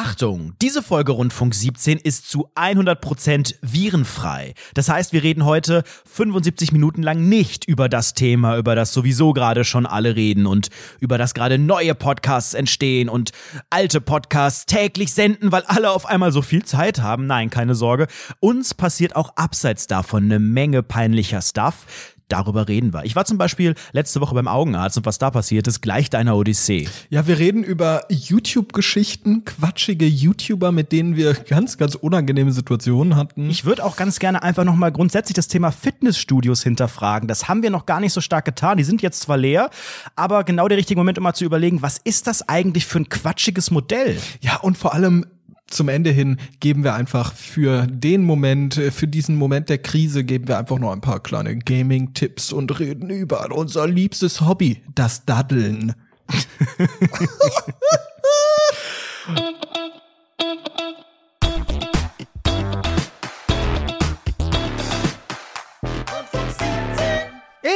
Achtung, diese Folge Rundfunk 17 ist zu 100% virenfrei. Das heißt, wir reden heute 75 Minuten lang nicht über das Thema, über das sowieso gerade schon alle reden und über das gerade neue Podcasts entstehen und alte Podcasts täglich senden, weil alle auf einmal so viel Zeit haben. Nein, keine Sorge. Uns passiert auch abseits davon eine Menge peinlicher Stuff. Darüber reden wir. Ich war zum Beispiel letzte Woche beim Augenarzt und was da passiert ist, gleich deiner Odyssee. Ja, wir reden über YouTube-Geschichten, quatschige YouTuber, mit denen wir ganz, ganz unangenehme Situationen hatten. Ich würde auch ganz gerne einfach nochmal grundsätzlich das Thema Fitnessstudios hinterfragen. Das haben wir noch gar nicht so stark getan. Die sind jetzt zwar leer, aber genau der richtige Moment, um mal zu überlegen, was ist das eigentlich für ein quatschiges Modell? Ja, und vor allem, zum Ende hin geben wir einfach für den Moment, äh, für diesen Moment der Krise, geben wir einfach noch ein paar kleine Gaming-Tipps und reden über unser liebstes Hobby, das Daddeln.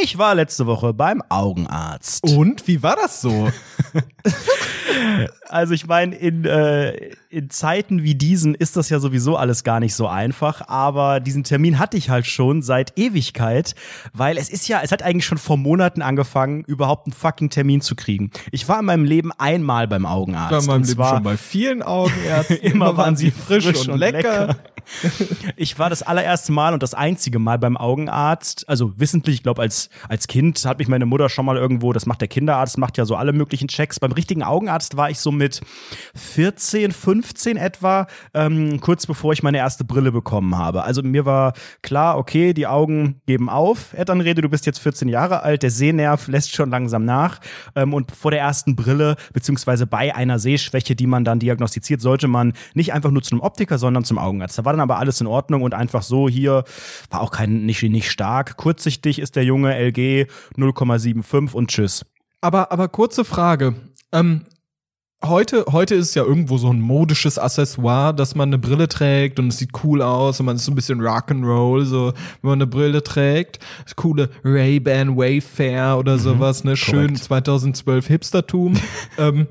Ich war letzte Woche beim Augenarzt. Und wie war das so? Also ich meine, in, äh, in Zeiten wie diesen ist das ja sowieso alles gar nicht so einfach, aber diesen Termin hatte ich halt schon seit Ewigkeit, weil es ist ja, es hat eigentlich schon vor Monaten angefangen, überhaupt einen fucking Termin zu kriegen. Ich war in meinem Leben einmal beim Augenarzt. Ich war in meinem Leben schon bei vielen Augenärzten. immer waren sie frisch, frisch und, und, lecker. lecker. ich war das allererste Mal und das einzige Mal beim Augenarzt, also wissentlich, ich glaube als, als Kind hat mich meine Mutter schon mal irgendwo, das macht der Kinderarzt, macht ja so alle möglichen Checks. Beim richtigen Augenarzt war ich so mit 14, 15 etwa, ähm, kurz bevor ich meine erste Brille bekommen habe. Also mir war klar, okay, die Augen geben auf. Elternrede, du bist jetzt 14 Jahre alt, der Sehnerv lässt schon langsam nach. Ähm, und vor der ersten Brille, beziehungsweise bei einer Sehschwäche, die man dann diagnostiziert, sollte man nicht einfach nur zu einem Optiker, sondern zum Augenarzt. Da war dann aber alles in Ordnung und einfach so hier, war auch kein, nicht, nicht stark. Kurzsichtig ist der Junge, LG 0,75 und tschüss. Aber, aber kurze Frage. Ähm, heute, heute ist ja irgendwo so ein modisches Accessoire, dass man eine Brille trägt und es sieht cool aus und man ist so ein bisschen Rock'n'Roll, so, wenn man eine Brille trägt. Das coole Ray-Ban Wayfair oder mhm, sowas, ne? Schön korrekt. 2012 Hipstertum. ähm,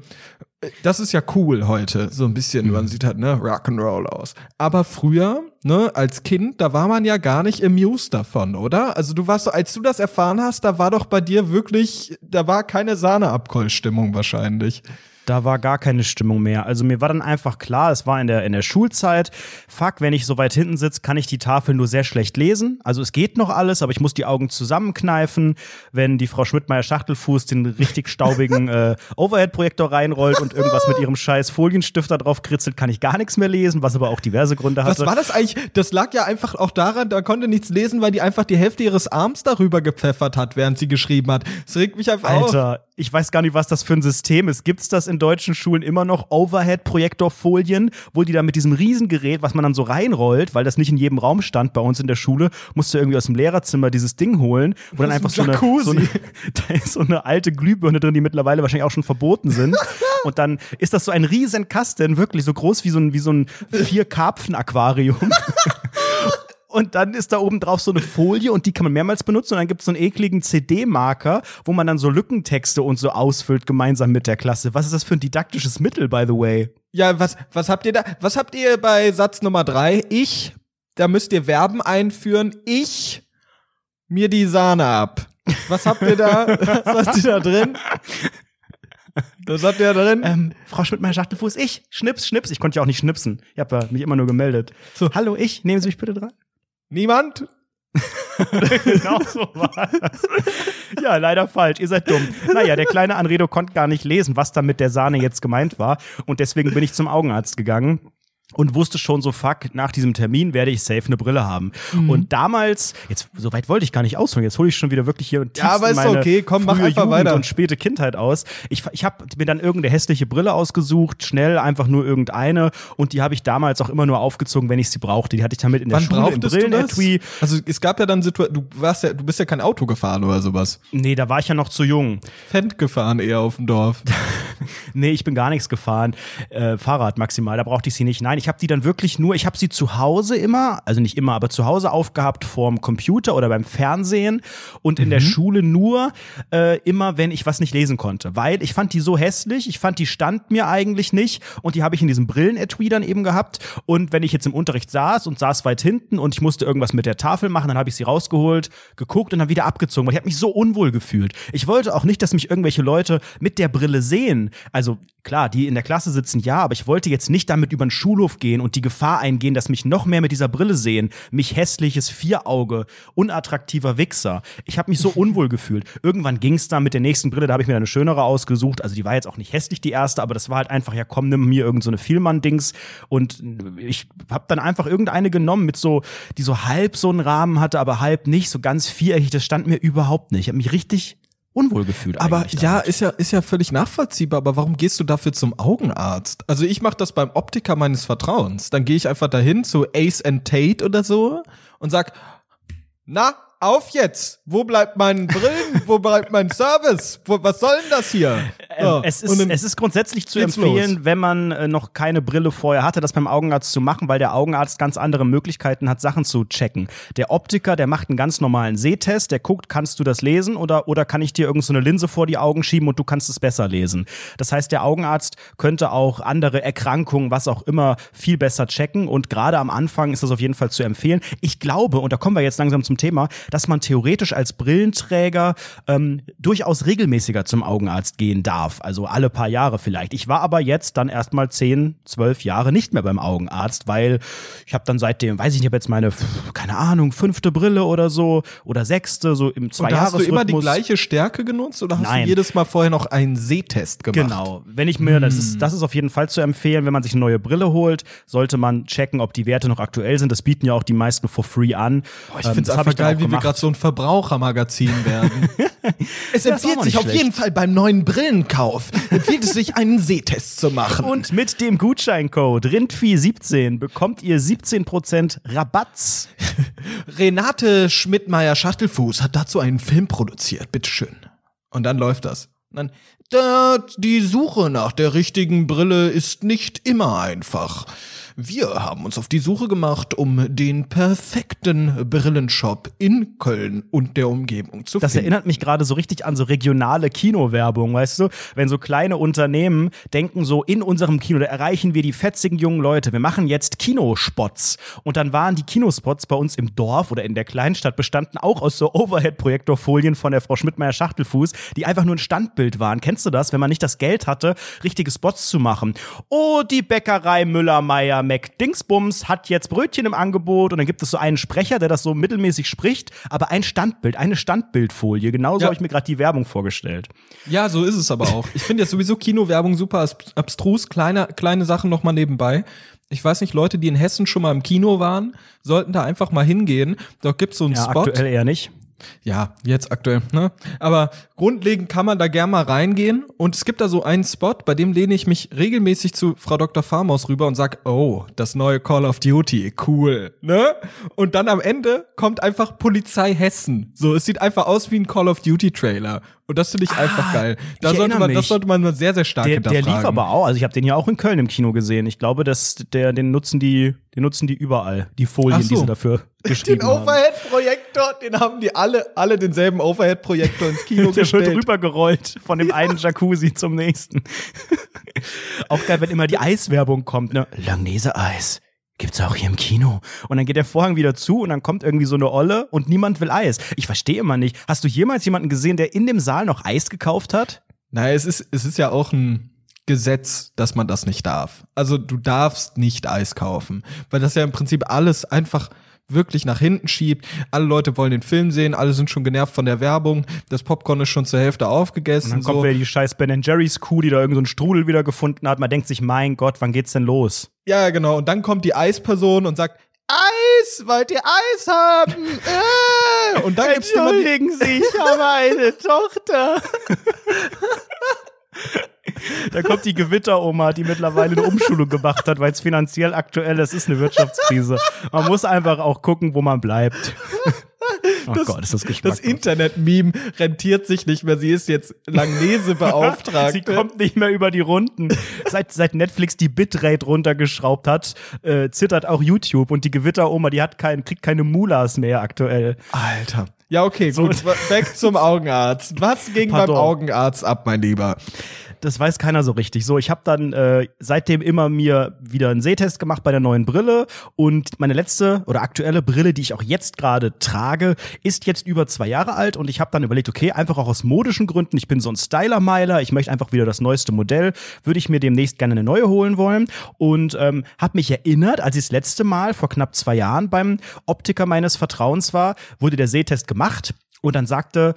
das ist ja cool heute, so ein bisschen, mhm. man sieht halt, ne, Rock'n'Roll aus. Aber früher, ne, als Kind, da war man ja gar nicht amused davon, oder? Also du warst so, als du das erfahren hast, da war doch bei dir wirklich, da war keine Sahneabkollstimmung wahrscheinlich da war gar keine Stimmung mehr. Also mir war dann einfach klar, es war in der, in der Schulzeit, fuck, wenn ich so weit hinten sitze, kann ich die Tafel nur sehr schlecht lesen. Also es geht noch alles, aber ich muss die Augen zusammenkneifen. Wenn die Frau Schmidtmeier-Schachtelfuß den richtig staubigen äh, Overhead-Projektor reinrollt und irgendwas mit ihrem scheiß Folienstifter drauf kritzelt, kann ich gar nichts mehr lesen, was aber auch diverse Gründe hatte. Was war das eigentlich? Das lag ja einfach auch daran, da konnte nichts lesen, weil die einfach die Hälfte ihres Arms darüber gepfeffert hat, während sie geschrieben hat. Das regt mich einfach Alter, auf. Alter, ich weiß gar nicht, was das für ein System ist. Gibt's das in deutschen Schulen immer noch Overhead-Projektorfolien, wo die da mit diesem Riesengerät, was man dann so reinrollt, weil das nicht in jedem Raum stand bei uns in der Schule, musst du irgendwie aus dem Lehrerzimmer dieses Ding holen, wo dann einfach ein so eine, so eine, da ist so eine alte Glühbirne drin, die mittlerweile wahrscheinlich auch schon verboten sind. Und dann ist das so ein riesen Kasten, wirklich so groß wie so ein, wie so ein Vier-Karpfen-Aquarium. Und dann ist da oben drauf so eine Folie und die kann man mehrmals benutzen und dann gibt es so einen ekligen CD-Marker, wo man dann so Lückentexte und so ausfüllt gemeinsam mit der Klasse. Was ist das für ein didaktisches Mittel, by the way? Ja, was, was habt ihr da? Was habt ihr bei Satz Nummer drei? Ich, da müsst ihr Verben einführen. Ich mir die Sahne ab. Was habt ihr da? was habt ihr da drin? Das habt ihr da drin? Ähm, Frau Schmidt-Meyer Schachtelfuß, ich. Schnips, schnips. Ich konnte ja auch nicht schnipsen. Ich habe ja mich immer nur gemeldet. So. Hallo, ich. Nehmen Sie mich bitte dran. Niemand? genau so war das. Ja, leider falsch. Ihr seid dumm. Naja, der kleine Anredo konnte gar nicht lesen, was da mit der Sahne jetzt gemeint war. Und deswegen bin ich zum Augenarzt gegangen und wusste schon so, fuck, nach diesem Termin werde ich safe eine Brille haben. Mhm. Und damals, jetzt, so weit wollte ich gar nicht ausholen, jetzt hole ich schon wieder wirklich hier und Ja, aber ist meine okay, komm, mach einfach Jugend weiter. und späte Kindheit aus. Ich, ich habe mir dann irgendeine hässliche Brille ausgesucht, schnell, einfach nur irgendeine und die habe ich damals auch immer nur aufgezogen, wenn ich sie brauchte. Die hatte ich damit in der Wann Schule, im Brillenetui. Also es gab ja dann Situationen, du warst ja, du bist ja kein Auto gefahren oder sowas. Nee, da war ich ja noch zu jung. Fend gefahren eher auf dem Dorf. nee, ich bin gar nichts gefahren. Äh, Fahrrad maximal, da brauchte ich sie nicht. Nein, ich habe die dann wirklich nur, ich habe sie zu Hause immer, also nicht immer, aber zu Hause aufgehabt vorm Computer oder beim Fernsehen und in mhm. der Schule nur äh, immer, wenn ich was nicht lesen konnte. Weil ich fand die so hässlich, ich fand die stand mir eigentlich nicht und die habe ich in diesem Brillenetui dann eben gehabt. Und wenn ich jetzt im Unterricht saß und saß weit hinten und ich musste irgendwas mit der Tafel machen, dann habe ich sie rausgeholt, geguckt und dann wieder abgezogen, weil ich habe mich so unwohl gefühlt. Ich wollte auch nicht, dass mich irgendwelche Leute mit der Brille sehen. Also klar, die in der Klasse sitzen, ja, aber ich wollte jetzt nicht damit über den Schulhof gehen und die Gefahr eingehen, dass mich noch mehr mit dieser Brille sehen. Mich hässliches Vierauge, unattraktiver Wichser. Ich habe mich so unwohl gefühlt. Irgendwann ging es dann mit der nächsten Brille, da habe ich mir eine schönere ausgesucht. Also die war jetzt auch nicht hässlich, die erste, aber das war halt einfach, ja komm, nimm mir irgendeine so Vielmann-Dings. Und ich habe dann einfach irgendeine genommen mit so, die so halb so einen Rahmen hatte, aber halb nicht, so ganz viereckig. Das stand mir überhaupt nicht. Ich habe mich richtig unwohl gefühlt. Aber ja, ist ja, ist ja völlig nachvollziehbar. Aber warum gehst du dafür zum Augenarzt? Also ich mache das beim Optiker meines Vertrauens. Dann gehe ich einfach dahin zu Ace and Tate oder so und sag, na, auf jetzt! Wo bleibt mein Brillen? Wo bleibt mein Service? Wo, was soll denn das hier? Ähm, so. es, ist, es ist grundsätzlich zu empfehlen, los. wenn man äh, noch keine Brille vorher hatte, das beim Augenarzt zu machen, weil der Augenarzt ganz andere Möglichkeiten hat, Sachen zu checken. Der Optiker, der macht einen ganz normalen Sehtest, der guckt, kannst du das lesen oder, oder kann ich dir irgendeine so Linse vor die Augen schieben und du kannst es besser lesen. Das heißt, der Augenarzt könnte auch andere Erkrankungen, was auch immer, viel besser checken und gerade am Anfang ist das auf jeden Fall zu empfehlen. Ich glaube, und da kommen wir jetzt langsam zum Thema, dass man theoretisch als Brillenträger ähm, durchaus regelmäßiger zum Augenarzt gehen darf. Also alle paar Jahre vielleicht. Ich war aber jetzt dann erstmal zehn, zwölf Jahre nicht mehr beim Augenarzt, weil ich habe dann seitdem, weiß ich nicht, ob jetzt meine, keine Ahnung, fünfte Brille oder so oder sechste, so im zwei Jahres Hast du immer die gleiche Stärke genutzt oder hast Nein. du jedes Mal vorher noch einen Sehtest gemacht? Genau. Wenn ich mir, hm. das ist, hm. das ist auf jeden Fall zu empfehlen, wenn man sich eine neue Brille holt, sollte man checken, ob die Werte noch aktuell sind. Das bieten ja auch die meisten for free an. Oh, ich finde es ähm, einfach geil, wie wir gerade so ein Verbrauchermagazin werden. es empfiehlt sich auf jeden Fall beim neuen Brillenkauf, empfiehlt es sich, einen Sehtest zu machen. Und mit dem Gutscheincode RINDVIeh17 bekommt ihr 17% Rabatz. Renate Schmidtmeier-Schachtelfuß hat dazu einen Film produziert. Bitteschön. Und dann läuft das. Und dann, da, die Suche nach der richtigen Brille ist nicht immer einfach. Wir haben uns auf die Suche gemacht, um den perfekten Brillenshop in Köln und der Umgebung zu das finden. Das erinnert mich gerade so richtig an so regionale Kinowerbung, weißt du? Wenn so kleine Unternehmen denken so, in unserem Kino, da erreichen wir die fetzigen jungen Leute. Wir machen jetzt Kinospots. Und dann waren die Kinospots bei uns im Dorf oder in der Kleinstadt bestanden auch aus so Overhead-Projektorfolien von der Frau Schmidtmeier Schachtelfuß, die einfach nur ein Standbild waren. Kennst du das? Wenn man nicht das Geld hatte, richtige Spots zu machen. Oh, die Bäckerei Müller-Meyer McDingsbums hat jetzt Brötchen im Angebot und dann gibt es so einen Sprecher, der das so mittelmäßig spricht, aber ein Standbild, eine Standbildfolie. Genauso ja. habe ich mir gerade die Werbung vorgestellt. Ja, so ist es aber auch. Ich finde jetzt sowieso Kinowerbung super abstrus, kleine, kleine Sachen nochmal nebenbei. Ich weiß nicht, Leute, die in Hessen schon mal im Kino waren, sollten da einfach mal hingehen. Dort gibt's so einen ja, Spot. Aktuell eher nicht. Ja, jetzt aktuell, ne? Aber grundlegend kann man da gern mal reingehen und es gibt da so einen Spot, bei dem lehne ich mich regelmäßig zu Frau Dr. Farmaus rüber und sag, oh, das neue Call of Duty, cool, ne? Und dann am Ende kommt einfach Polizei Hessen. So, es sieht einfach aus wie ein Call of Duty Trailer. Und das finde ich ah, einfach geil. Da sollte man, das sollte man sehr, sehr stark der, hinterfragen. Der lief aber auch, also ich habe den ja auch in Köln im Kino gesehen. Ich glaube, dass der, den nutzen die, den nutzen die überall, die Folien, so. die sie dafür geschrieben den haben. Den Overhead-Projektor, den haben die alle, alle denselben Overhead-Projektor ins Kino der gestellt. Der wird rübergerollt von dem einen Jacuzzi zum nächsten. auch geil, wenn immer die Eiswerbung kommt, ne? Langnese-Eis gibt's auch hier im Kino. Und dann geht der Vorhang wieder zu und dann kommt irgendwie so eine Olle und niemand will Eis. Ich verstehe immer nicht. Hast du jemals jemanden gesehen, der in dem Saal noch Eis gekauft hat? Naja, es ist, es ist ja auch ein Gesetz, dass man das nicht darf. Also du darfst nicht Eis kaufen, weil das ja im Prinzip alles einfach wirklich nach hinten schiebt. Alle Leute wollen den Film sehen, alle sind schon genervt von der Werbung. Das Popcorn ist schon zur Hälfte aufgegessen. Und dann kommt so. wieder die scheiß Ben Jerry's Kuh, die da irgendeinen so Strudel wieder gefunden hat. Man denkt sich, mein Gott, wann geht's denn los? Ja, genau. Und dann kommt die Eisperson und sagt, Eis, wollt ihr Eis haben? Äh. Und dann Entschuldigen Sie, ich habe eine Tochter. Da kommt die Gewitteroma, die mittlerweile eine Umschulung gemacht hat, weil es finanziell aktuell ist, ist eine Wirtschaftskrise. Man muss einfach auch gucken, wo man bleibt. Oh das, Gott, ist das Das Internet-Meme rentiert sich nicht mehr. Sie ist jetzt Langlesebeauftragte. Sie kommt nicht mehr über die Runden. Seit, seit Netflix die Bitrate runtergeschraubt hat, äh, zittert auch YouTube und die Gewitteroma, die hat kein, kriegt keine Mulas mehr aktuell. Alter. Ja, okay, gut. So. Back zum Augenarzt. Was ging Pardon. beim Augenarzt ab, mein Lieber? Das weiß keiner so richtig. So, ich habe dann äh, seitdem immer mir wieder einen Sehtest gemacht bei der neuen Brille. Und meine letzte oder aktuelle Brille, die ich auch jetzt gerade trage, ist jetzt über zwei Jahre alt. Und ich habe dann überlegt, okay, einfach auch aus modischen Gründen, ich bin so ein Styler-Meiler, ich möchte einfach wieder das neueste Modell, würde ich mir demnächst gerne eine neue holen wollen. Und ähm, habe mich erinnert, als ich das letzte Mal vor knapp zwei Jahren beim Optiker meines Vertrauens war, wurde der Sehtest gemacht. Und dann sagte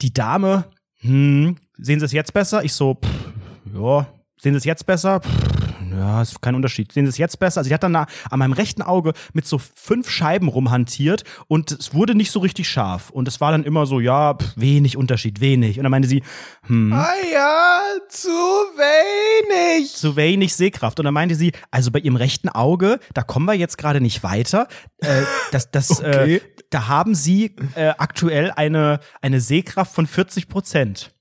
die Dame, hm, sehen Sie es jetzt besser? Ich so, pff, ja, sehen Sie es jetzt besser? Pff, ja, ist kein Unterschied. Sehen Sie es jetzt besser? Also ich hatte dann an meinem rechten Auge mit so fünf Scheiben rumhantiert und es wurde nicht so richtig scharf. Und es war dann immer so, ja, pff, wenig Unterschied, wenig. Und dann meinte sie, hm. Ah ja, zu wenig. Zu wenig Sehkraft. Und dann meinte sie, also bei Ihrem rechten Auge, da kommen wir jetzt gerade nicht weiter. Äh, das, das, äh, okay. äh, da haben Sie äh, aktuell eine, eine Sehkraft von 40 Prozent.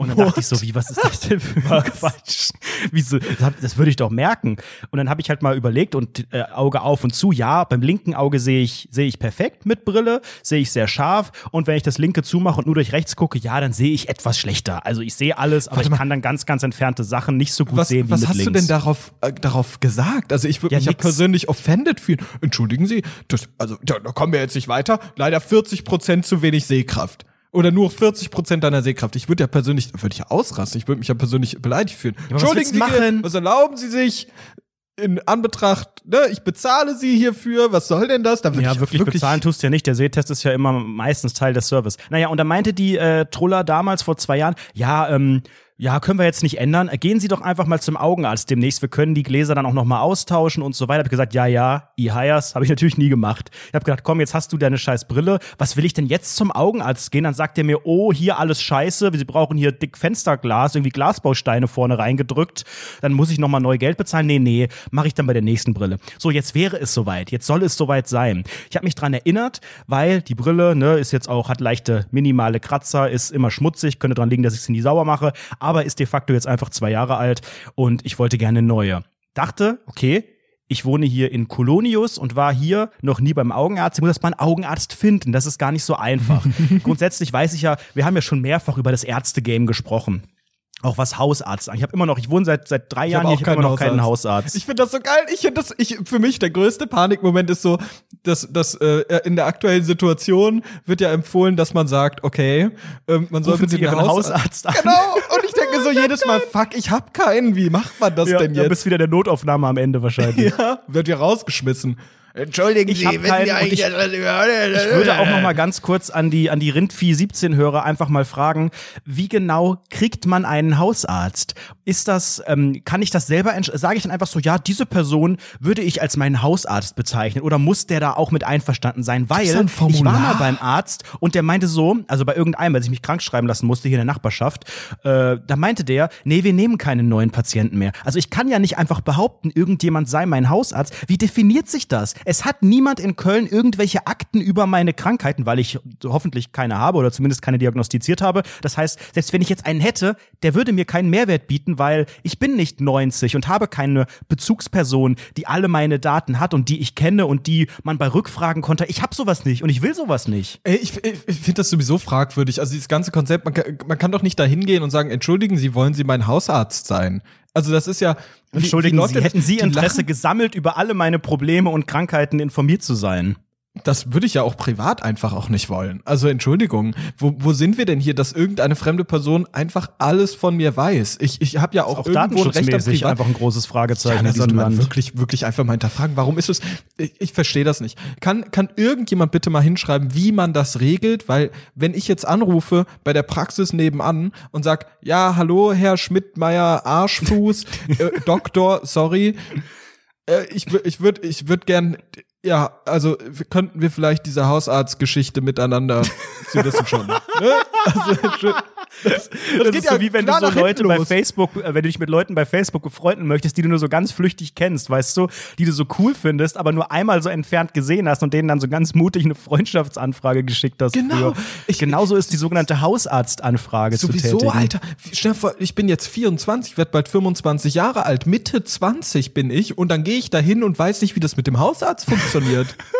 Und dann What? dachte ich so, wie, was ist das denn für ein Quatsch? Wieso, das, das würde ich doch merken. Und dann habe ich halt mal überlegt und äh, Auge auf und zu, ja, beim linken Auge sehe ich, sehe ich perfekt mit Brille, sehe ich sehr scharf. Und wenn ich das linke zumache und nur durch rechts gucke, ja, dann sehe ich etwas schlechter. Also ich sehe alles, aber ich kann dann ganz, ganz entfernte Sachen nicht so gut was, sehen wie was mit links. Was hast du denn darauf, äh, darauf gesagt? Also ich würde ja, mich ja persönlich offended fühlen. Entschuldigen Sie, das, also da, da kommen wir jetzt nicht weiter. Leider 40 Prozent zu wenig Sehkraft oder nur 40 Prozent deiner Sehkraft. Ich würde ja persönlich, würde ich ja ausrasten. Ich würde mich ja persönlich beleidigt fühlen. Ja, Entschuldigen Sie, machen? was erlauben Sie sich? in Anbetracht, ne, ich bezahle sie hierfür, was soll denn das? Da ja, wirklich, wirklich bezahlen tust du ja nicht. Der Sehtest ist ja immer meistens Teil des Service. Naja, und da meinte die äh, Truller damals vor zwei Jahren, ja, ähm, ja, können wir jetzt nicht ändern. Gehen Sie doch einfach mal zum Augenarzt demnächst. Wir können die Gläser dann auch noch mal austauschen und so weiter. Hab ich gesagt, ja, ja, E-Hires habe ich natürlich nie gemacht. Ich habe gedacht, komm, jetzt hast du deine scheiß Brille. Was will ich denn jetzt zum Augenarzt gehen? Dann sagt er mir, oh, hier alles scheiße. Sie brauchen hier dick Fensterglas, irgendwie Glasbausteine vorne reingedrückt. Dann muss ich noch mal neu Geld bezahlen. Nee, nee, mache ich dann bei der nächsten Brille. So, jetzt wäre es soweit. Jetzt soll es soweit sein. Ich habe mich dran erinnert, weil die Brille, ne, ist jetzt auch hat leichte minimale Kratzer, ist immer schmutzig, könnte dran liegen, dass ich sie nie sauber mache, aber ist de facto jetzt einfach zwei Jahre alt und ich wollte gerne neue. Dachte, okay, ich wohne hier in Kolonius und war hier noch nie beim Augenarzt. Ich muss erst mal einen Augenarzt finden. Das ist gar nicht so einfach. Grundsätzlich weiß ich ja, wir haben ja schon mehrfach über das Ärzte-Game gesprochen. Auch was Hausarzt Ich habe immer noch, ich wohne seit seit drei ich Jahren hier, ich habe immer noch Hausarzt. keinen Hausarzt. Ich finde das so geil. Ich finde das, ich für mich der größte Panikmoment ist so, dass dass äh, in der aktuellen Situation wird ja empfohlen, dass man sagt, okay, äh, man soll bitte den Hausarzt, Hausarzt an. Genau. Und denke so jedes Mal, fuck, ich habe keinen. Wie macht man das ja, denn jetzt? Du bist wieder der Notaufnahme am Ende wahrscheinlich. ja, wird ja rausgeschmissen. Entschuldigen ich Sie, wenn Sie eigentlich ich, ich würde auch noch mal ganz kurz an die an die Rindvieh 17 Hörer einfach mal fragen, wie genau kriegt man einen Hausarzt? Ist das ähm, kann ich das selber sage ich dann einfach so, ja, diese Person würde ich als meinen Hausarzt bezeichnen oder muss der da auch mit einverstanden sein, weil ich war mal beim Arzt und der meinte so, also bei irgendeinem, weil ich mich krank schreiben lassen musste hier in der Nachbarschaft, äh, da meinte der, nee, wir nehmen keine neuen Patienten mehr. Also ich kann ja nicht einfach behaupten, irgendjemand sei mein Hausarzt. Wie definiert sich das? Es hat niemand in Köln irgendwelche Akten über meine Krankheiten, weil ich hoffentlich keine habe oder zumindest keine diagnostiziert habe. Das heißt, selbst wenn ich jetzt einen hätte, der würde mir keinen Mehrwert bieten, weil ich bin nicht 90 und habe keine Bezugsperson, die alle meine Daten hat und die ich kenne und die man bei Rückfragen konnte. Ich habe sowas nicht und ich will sowas nicht. Ich, ich, ich finde das sowieso fragwürdig. Also dieses ganze Konzept, man kann, man kann doch nicht da hingehen und sagen, entschuldigen Sie, wollen Sie mein Hausarzt sein? Also das ist ja. Entschuldigen wie, wie Sie, hätten Sie Interesse gesammelt, über alle meine Probleme und Krankheiten informiert zu sein? Das würde ich ja auch privat einfach auch nicht wollen. Also Entschuldigung, wo, wo sind wir denn hier, dass irgendeine fremde Person einfach alles von mir weiß? Ich, ich habe ja auch, auch irgendwo ein Recht auf privat. einfach ein großes Fragezeichen ja, in diesem Land. Wirklich, wirklich einfach mal hinterfragen. Warum ist es? Ich, ich verstehe das nicht. Kann, kann irgendjemand bitte mal hinschreiben, wie man das regelt? Weil wenn ich jetzt anrufe bei der Praxis nebenan und sag, ja, hallo, Herr Schmidt-Meyer Arschfuß, äh, Doktor, sorry, äh, ich, ich würde ich würd gern ja, also könnten wir vielleicht diese Hausarztgeschichte miteinander, Sie wissen schon. Ne? Also, Das, das, das ist ja so wie wenn du so Leute bei Facebook, äh, wenn du dich mit Leuten bei Facebook befreunden möchtest, die du nur so ganz flüchtig kennst, weißt du, die du so cool findest, aber nur einmal so entfernt gesehen hast und denen dann so ganz mutig eine Freundschaftsanfrage geschickt hast. Genau. Ich, Genauso ist die sogenannte Hausarztanfrage sowieso, zu tätigen. Alter. Stell dir vor, ich bin jetzt 24, werde bald 25 Jahre alt, Mitte 20 bin ich und dann gehe ich da hin und weiß nicht, wie das mit dem Hausarzt funktioniert.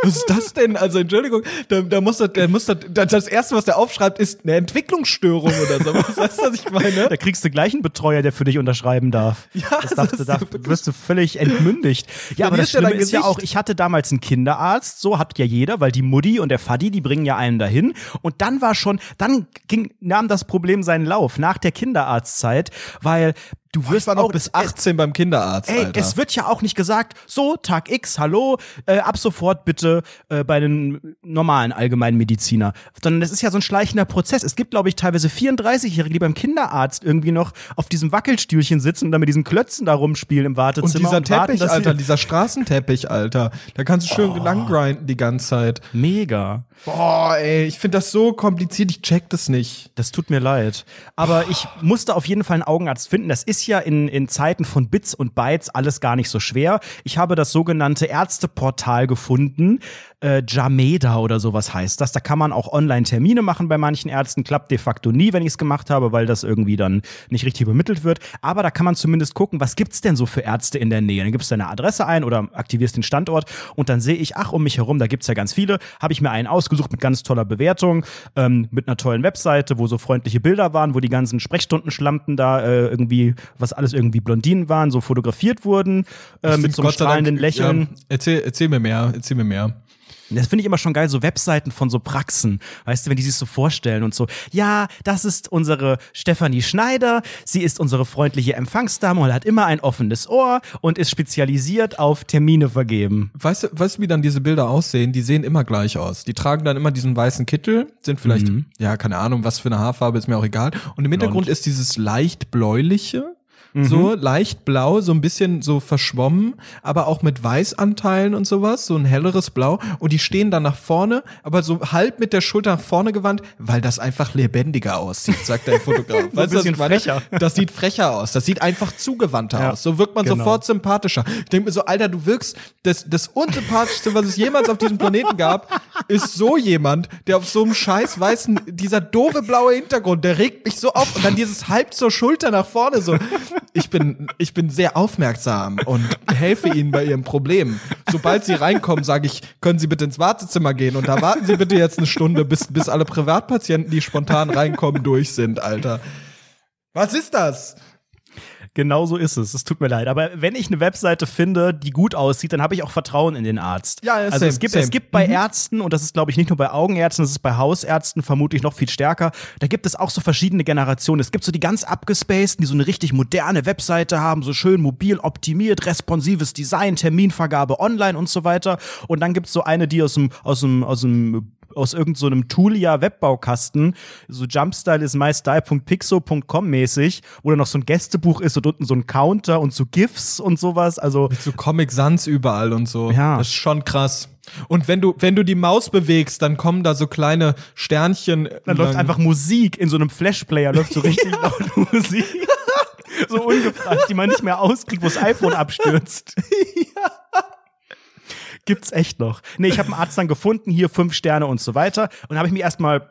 Was ist das denn? Also Entschuldigung, da, da muss das, der muss das, das erste, was der aufschreibt, ist eine Entwicklungsstörung oder so. Was heißt das, ich meine? Da kriegst du gleich einen Betreuer, der für dich unterschreiben darf. Ja, das, darf, das darf, wirst du völlig entmündigt. Ja, aber das Schlimme ist ja auch, ich hatte damals einen Kinderarzt, so hat ja jeder, weil die Mutti und der Faddy, die bringen ja einen dahin. Und dann war schon, dann ging, nahm das Problem seinen Lauf nach der Kinderarztzeit, weil Du wirst war noch bis 18 es, beim Kinderarzt. Ey, Alter. es wird ja auch nicht gesagt, so, Tag X, hallo, äh, ab sofort bitte äh, bei einem normalen Allgemeinmediziner. Sondern es ist ja so ein schleichender Prozess. Es gibt, glaube ich, teilweise 34-Jährige, die beim Kinderarzt irgendwie noch auf diesem Wackelstühlchen sitzen und dann mit diesen Klötzen da rumspielen im Wartezimmer. Und dieser und Teppich, warten, Alter, dieser Straßenteppich, Alter. Da kannst du schön oh. lang grinden die ganze Zeit. Mega. Boah, ey, ich finde das so kompliziert, ich check das nicht. Das tut mir leid. Aber ich musste auf jeden Fall einen Augenarzt finden. Das ist ja in, in Zeiten von Bits und Bytes alles gar nicht so schwer. Ich habe das sogenannte Ärzteportal gefunden äh, Jameda oder sowas heißt das. Da kann man auch online Termine machen bei manchen Ärzten. Klappt de facto nie, wenn ich es gemacht habe, weil das irgendwie dann nicht richtig übermittelt wird. Aber da kann man zumindest gucken, was gibt's denn so für Ärzte in der Nähe. Dann gibst du deine Adresse ein oder aktivierst den Standort und dann sehe ich, ach, um mich herum, da gibt's ja ganz viele. Habe ich mir einen ausgesucht mit ganz toller Bewertung, ähm, mit einer tollen Webseite, wo so freundliche Bilder waren, wo die ganzen Sprechstundenschlampen da äh, irgendwie, was alles irgendwie Blondinen waren, so fotografiert wurden, äh, mit so einem strahlenden Dank, Lächeln. Ja, erzähl, erzähl mir mehr, erzähl mir mehr. Das finde ich immer schon geil, so Webseiten von so Praxen, weißt du, wenn die sich so vorstellen und so, ja, das ist unsere Stefanie Schneider, sie ist unsere freundliche Empfangsdame und hat immer ein offenes Ohr und ist spezialisiert auf Termine vergeben. Weißt du, weißt du, wie dann diese Bilder aussehen? Die sehen immer gleich aus. Die tragen dann immer diesen weißen Kittel, sind vielleicht, mhm. ja, keine Ahnung, was für eine Haarfarbe, ist mir auch egal. Und im Hintergrund Blond. ist dieses leicht bläuliche, Mhm. So leicht blau, so ein bisschen so verschwommen, aber auch mit Weißanteilen und sowas, so ein helleres Blau. Und die stehen dann nach vorne, aber so halb mit der Schulter nach vorne gewandt, weil das einfach lebendiger aussieht, sagt der Fotograf. so weißt ein bisschen frecher. Das sieht frecher aus. Das sieht einfach zugewandter ja, aus. So wirkt man genau. sofort sympathischer. Ich denke mir so, Alter, du wirkst, das, das unsympathischste, was es jemals auf diesem Planeten gab, ist so jemand, der auf so einem scheiß weißen, dieser doofe blaue Hintergrund, der regt mich so auf und dann dieses halb zur Schulter nach vorne so ich bin, ich bin sehr aufmerksam und helfe ihnen bei ihrem Problem. Sobald sie reinkommen, sage ich, können Sie bitte ins Wartezimmer gehen und da warten Sie bitte jetzt eine Stunde, bis, bis alle Privatpatienten, die spontan reinkommen, durch sind, Alter. Was ist das? Genau so ist es. Es tut mir leid. Aber wenn ich eine Webseite finde, die gut aussieht, dann habe ich auch Vertrauen in den Arzt. Ja, also same, es gibt, same. es gibt bei mhm. Ärzten, und das ist, glaube ich, nicht nur bei Augenärzten, das ist bei Hausärzten vermutlich noch viel stärker, da gibt es auch so verschiedene Generationen. Es gibt so die ganz abgespaceden, die so eine richtig moderne Webseite haben, so schön mobil optimiert, responsives Design, Terminvergabe online und so weiter. Und dann gibt es so eine, die aus dem, aus dem, aus dem aus irgendeinem so Toolia Webbaukasten, so Jumpstyle ist mystyle.pixo.com mäßig, wo dann noch so ein Gästebuch ist und unten so ein Counter und so GIFs und sowas. Also Mit so Comic Sans überall und so. Ja. Das ist schon krass. Und wenn du, wenn du die Maus bewegst, dann kommen da so kleine Sternchen. Dann läuft einfach Musik in so einem Flashplayer, läuft so richtig laut Musik. so ungefragt, die man nicht mehr auskriegt, wo das iPhone abstürzt. ja. Gibt's echt noch. Nee, ich habe einen Arzt dann gefunden, hier fünf Sterne und so weiter. Und habe ich mich erstmal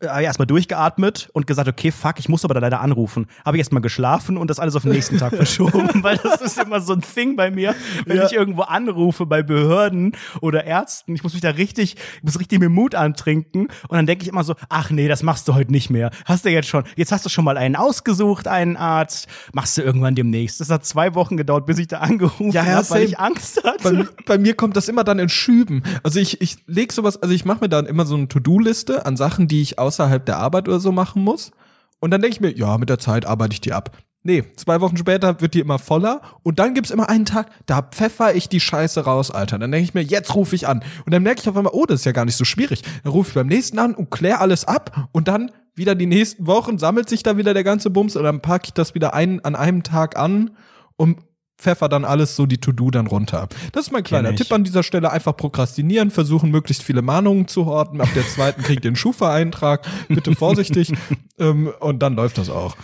äh, erstmal durchgeatmet und gesagt, okay, fuck, ich muss aber da leider anrufen. Habe ich erstmal geschlafen und das alles auf den nächsten Tag verschoben, weil das ist immer so ein Thing bei mir, wenn ja. ich irgendwo anrufe bei Behörden oder Ärzten, ich muss mich da richtig, ich muss richtig mir Mut antrinken und dann denke ich immer so, ach nee, das machst du heute nicht mehr. Hast du jetzt schon, jetzt hast du schon mal einen ausgesucht, einen Arzt, machst du irgendwann demnächst. Das hat zwei Wochen gedauert, bis ich da angerufen ja, ja, habe, weil ich Angst hatte. Bei, bei, mir kommt das immer dann in Schüben. Also ich, ich leg sowas, also ich mache mir dann immer so eine To-Do-Liste an Sachen, die ich außerhalb der Arbeit oder so machen muss. Und dann denke ich mir, ja, mit der Zeit arbeite ich die ab. Nee, zwei Wochen später wird die immer voller und dann gibt's immer einen Tag, da pfeffer ich die Scheiße raus, Alter. Dann denke ich mir, jetzt rufe ich an. Und dann merke ich auf einmal, oh, das ist ja gar nicht so schwierig. Dann rufe ich beim nächsten an und klär alles ab und dann wieder die nächsten Wochen sammelt sich da wieder der ganze Bums und dann packe ich das wieder ein, an einem Tag an und pfeffer dann alles so die To-Do dann runter. Das ist mein kleiner Tipp an dieser Stelle. Einfach prokrastinieren, versuchen möglichst viele Mahnungen zu horten. Ab der zweiten kriegt den Schufa-Eintrag. Bitte vorsichtig. ähm, und dann läuft das auch.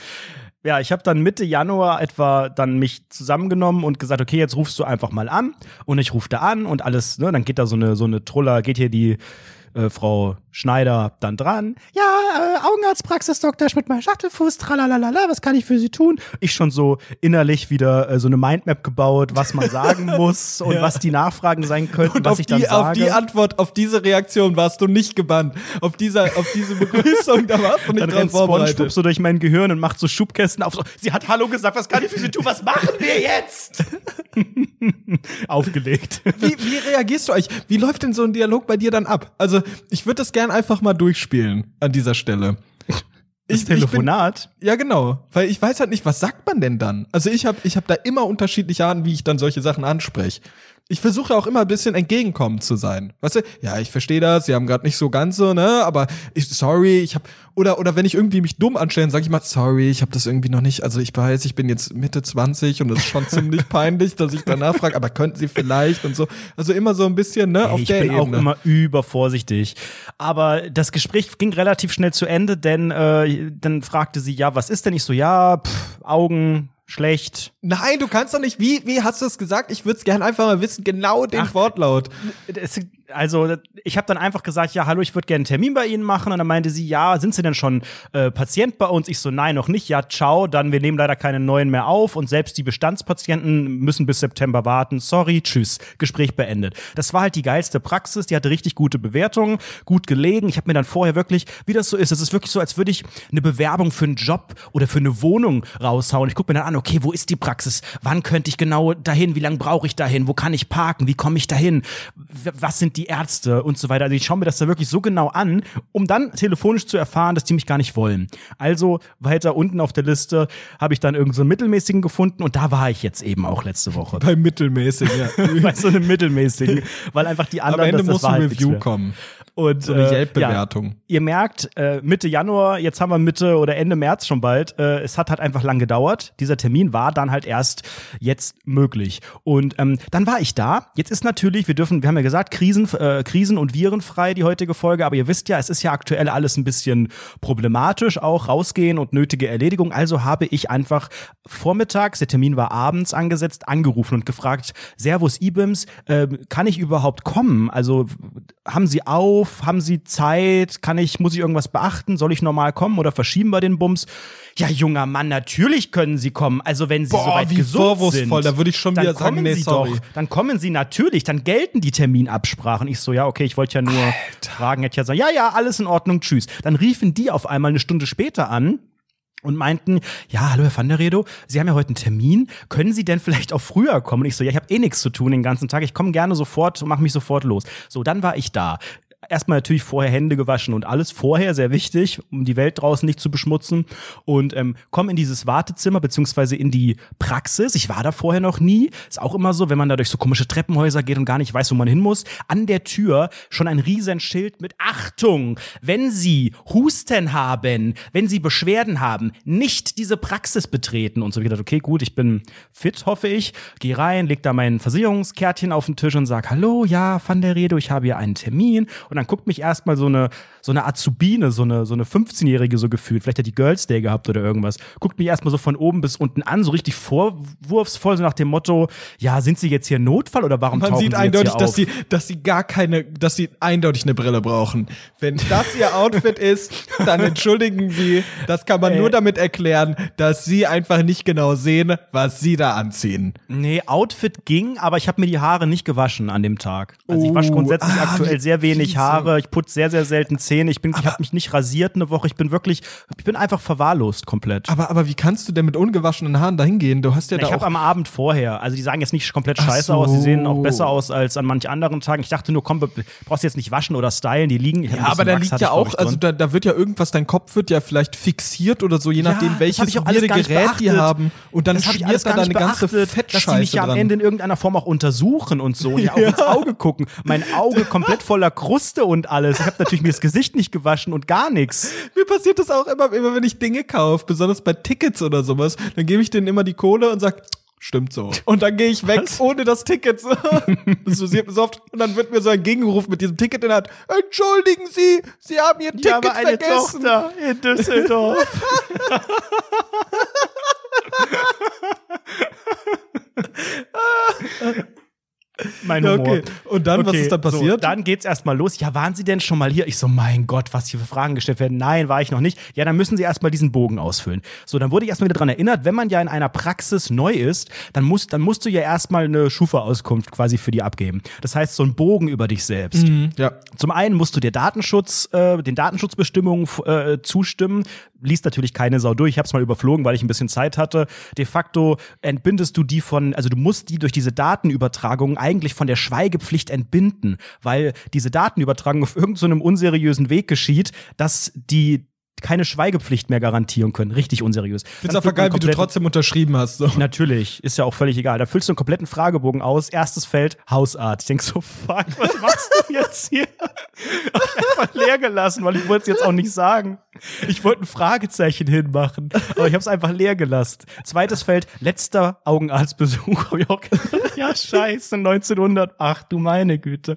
Ja, ich habe dann Mitte Januar etwa dann mich zusammengenommen und gesagt, okay, jetzt rufst du einfach mal an und ich rufe da an und alles, ne, dann geht da so eine so eine Truller, geht hier die äh, Frau Schneider dann dran. Ja, äh, Augenarztpraxis Dr. Schmidt, mein Schachtelfuß, tralalala, was kann ich für Sie tun? Ich schon so innerlich wieder äh, so eine Mindmap gebaut, was man sagen muss und ja. was die Nachfragen sein könnten, und was ich dann die, sage. Auf die Antwort, auf diese Reaktion warst du nicht gebannt. Auf dieser, auf diese Begrüßung, da warst du nicht dann dran vorbereitet. Dann so durch mein Gehirn und macht so Schubkästen auf. So, sie hat Hallo gesagt, was kann ich für Sie tun? Was machen wir jetzt? Aufgelegt. Wie, wie reagierst du euch? Wie läuft denn so ein Dialog bei dir dann ab? Also ich würde das gern einfach mal durchspielen an dieser Stelle. Das ich, Telefonat? Ich bin, ja, genau. Weil ich weiß halt nicht, was sagt man denn dann? Also ich habe ich hab da immer unterschiedliche Arten, wie ich dann solche Sachen anspreche ich versuche auch immer ein bisschen entgegenkommend zu sein. Weißt du, ja, ich verstehe das, sie haben gerade nicht so ganz so, ne, aber ich sorry, ich habe oder oder wenn ich irgendwie mich dumm anstelle, sage ich mal sorry, ich habe das irgendwie noch nicht, also ich weiß, ich bin jetzt Mitte 20 und es ist schon ziemlich peinlich, dass ich danach frage, aber könnten Sie vielleicht und so. Also immer so ein bisschen, ne, hey, auf der Ebene. Ich bin auch immer übervorsichtig. Aber das Gespräch ging relativ schnell zu Ende, denn äh, dann fragte sie, ja, was ist denn? Ich so, ja, pff, Augen, schlecht. Nein, du kannst doch nicht. Wie, wie hast du es gesagt? Ich würde es gerne einfach mal wissen, genau den Ach, Wortlaut. Es, also ich habe dann einfach gesagt, ja, hallo, ich würde gerne einen Termin bei Ihnen machen. Und dann meinte sie, ja, sind Sie denn schon äh, Patient bei uns? Ich so, nein, noch nicht. Ja, ciao, dann wir nehmen leider keine neuen mehr auf. Und selbst die Bestandspatienten müssen bis September warten. Sorry, tschüss. Gespräch beendet. Das war halt die geilste Praxis. Die hatte richtig gute Bewertungen, gut gelegen. Ich habe mir dann vorher wirklich, wie das so ist, es ist wirklich so, als würde ich eine Bewerbung für einen Job oder für eine Wohnung raushauen. Ich gucke mir dann an, okay, wo ist die Praxis? Wann könnte ich genau dahin? Wie lange brauche ich dahin? Wo kann ich parken? Wie komme ich dahin? Was sind die Ärzte und so weiter. Also ich schaue mir das da wirklich so genau an, um dann telefonisch zu erfahren, dass die mich gar nicht wollen. Also weiter unten auf der Liste habe ich dann irgendeinen so mittelmäßigen gefunden und da war ich jetzt eben auch letzte Woche. Bei mittelmäßigen, ja. Bei so einem mittelmäßigen, weil einfach die anderen Am Ende das, das muss ein halt Review kommen. Und, so eine Yelp-Bewertung. Ja, ihr merkt, äh, Mitte Januar, jetzt haben wir Mitte oder Ende März schon bald, äh, es hat halt einfach lang gedauert. Dieser Termin war dann halt erst jetzt möglich. Und ähm, dann war ich da. Jetzt ist natürlich, wir dürfen, wir haben ja gesagt, Krisen, äh, Krisen- und Virenfrei die heutige Folge, aber ihr wisst ja, es ist ja aktuell alles ein bisschen problematisch, auch rausgehen und nötige Erledigung. Also habe ich einfach vormittags, der Termin war abends angesetzt, angerufen und gefragt, Servus Ibims, äh, kann ich überhaupt kommen? Also haben Sie auf? Auf? Haben Sie Zeit? Kann ich, muss ich irgendwas beachten? Soll ich normal kommen oder verschieben bei den Bums? Ja, junger Mann, natürlich können Sie kommen. Also wenn Sie Boah, soweit wie gesund vorwurfsvoll, sind, da würde ich schon wieder sagen, nee, sorry. Doch, dann kommen Sie natürlich, dann gelten die Terminabsprachen. Ich so, ja, okay, ich wollte ja nur Alter. fragen, hätte ja sagen, ja, ja, alles in Ordnung, tschüss. Dann riefen die auf einmal eine Stunde später an und meinten, ja, hallo Herr van der Redo, Sie haben ja heute einen Termin, können Sie denn vielleicht auch früher kommen? Und ich so, ja, ich habe eh nichts zu tun den ganzen Tag, ich komme gerne sofort und mache mich sofort los. So, dann war ich da erstmal natürlich vorher Hände gewaschen und alles vorher, sehr wichtig, um die Welt draußen nicht zu beschmutzen. Und ähm, komm in dieses Wartezimmer beziehungsweise in die Praxis. Ich war da vorher noch nie. Ist auch immer so, wenn man da durch so komische Treppenhäuser geht und gar nicht weiß, wo man hin muss. An der Tür schon ein riesen Schild mit Achtung, wenn Sie Husten haben, wenn Sie Beschwerden haben, nicht diese Praxis betreten. Und so ich gedacht, okay, gut, ich bin fit, hoffe ich. Geh rein, leg da mein Versicherungskärtchen auf den Tisch und sag, hallo, ja, Van der Redo, ich habe hier einen Termin. Und dann guckt mich erstmal so eine, so eine Azubine, so eine, so eine 15-Jährige so gefühlt, vielleicht hat die Girls Day gehabt oder irgendwas, guckt mich erstmal so von oben bis unten an, so richtig vorwurfsvoll, so nach dem Motto, ja, sind sie jetzt hier Notfall oder warum Man sieht eindeutig, dass sie, dass sie gar keine, dass sie eindeutig eine Brille brauchen. Wenn das ihr Outfit ist, dann entschuldigen sie, das kann man äh, nur damit erklären, dass sie einfach nicht genau sehen, was sie da anziehen. Nee, Outfit ging, aber ich habe mir die Haare nicht gewaschen an dem Tag. Also ich wasche oh, grundsätzlich ah, aktuell sehr wenig Haare. Ich putze sehr, sehr selten Zähne, ich bin, aber ich habe mich nicht rasiert eine Woche, ich bin wirklich, ich bin einfach verwahrlost komplett. Aber, aber wie kannst du denn mit ungewaschenen Haaren dahin gehen? Du hast ja Na, da Ich habe am Abend vorher, also die sagen jetzt nicht komplett scheiße so. aus, sie sehen auch besser aus als an manch anderen Tagen. Ich dachte nur, komm, brauchst jetzt nicht waschen oder stylen, die liegen. Ja, aber da liegt ja auch, also da, da wird ja irgendwas, dein Kopf wird ja vielleicht fixiert oder so, je nachdem, ja, welches weirde Gerät die haben. Und dann schmiert da deine ganze Fettscheiße Dass die mich ja am Ende in irgendeiner Form auch untersuchen und so, ja. auch ins Auge gucken. Mein Auge komplett voller Kruste und alles. Ich habe natürlich mir das Gesicht nicht gewaschen und gar nichts. Mir passiert das auch immer, immer wenn ich Dinge kaufe, besonders bei Tickets oder sowas. Dann gebe ich denen immer die Kohle und sag, stimmt so. Und dann gehe ich weg Was? ohne das Ticket. so besoffen. Und dann wird mir so ein Gegenruf mit diesem Ticket in der Hand. Entschuldigen Sie, Sie haben Ihr Ticket ich habe eine vergessen. Tochter in Düsseldorf. Mein Humor. Okay. Und dann, okay. was ist dann passiert? So, dann geht's erstmal los. Ja, waren Sie denn schon mal hier? Ich so, mein Gott, was hier für Fragen gestellt werden. Nein, war ich noch nicht. Ja, dann müssen Sie erstmal diesen Bogen ausfüllen. So, dann wurde ich erstmal wieder dran erinnert, wenn man ja in einer Praxis neu ist, dann musst, dann musst du ja erstmal eine Schufa-Auskunft quasi für die abgeben. Das heißt, so ein Bogen über dich selbst. Mhm, ja. Zum einen musst du dir Datenschutz, äh, den Datenschutzbestimmungen äh, zustimmen. Liest natürlich keine Sau durch. Ich habe es mal überflogen, weil ich ein bisschen Zeit hatte. De facto entbindest du die von, also du musst die durch diese Datenübertragung eigentlich von der Schweigepflicht entbinden, weil diese Datenübertragung auf irgendeinem so unseriösen Weg geschieht, dass die keine Schweigepflicht mehr garantieren können. Richtig unseriös. Find's einfach geil, wie du trotzdem unterschrieben hast. So. Natürlich, ist ja auch völlig egal. Da füllst du einen kompletten Fragebogen aus. Erstes Feld, Hausart. Ich denk so, fuck, was machst du jetzt hier? einfach leer gelassen, weil ich wollte es jetzt auch nicht sagen. Ich wollte ein Fragezeichen hinmachen, aber ich habe es einfach leer gelassen. Zweites Feld, letzter Augenarztbesuch. Hab ich auch gedacht, ja, scheiße, 1900. Ach du meine Güte.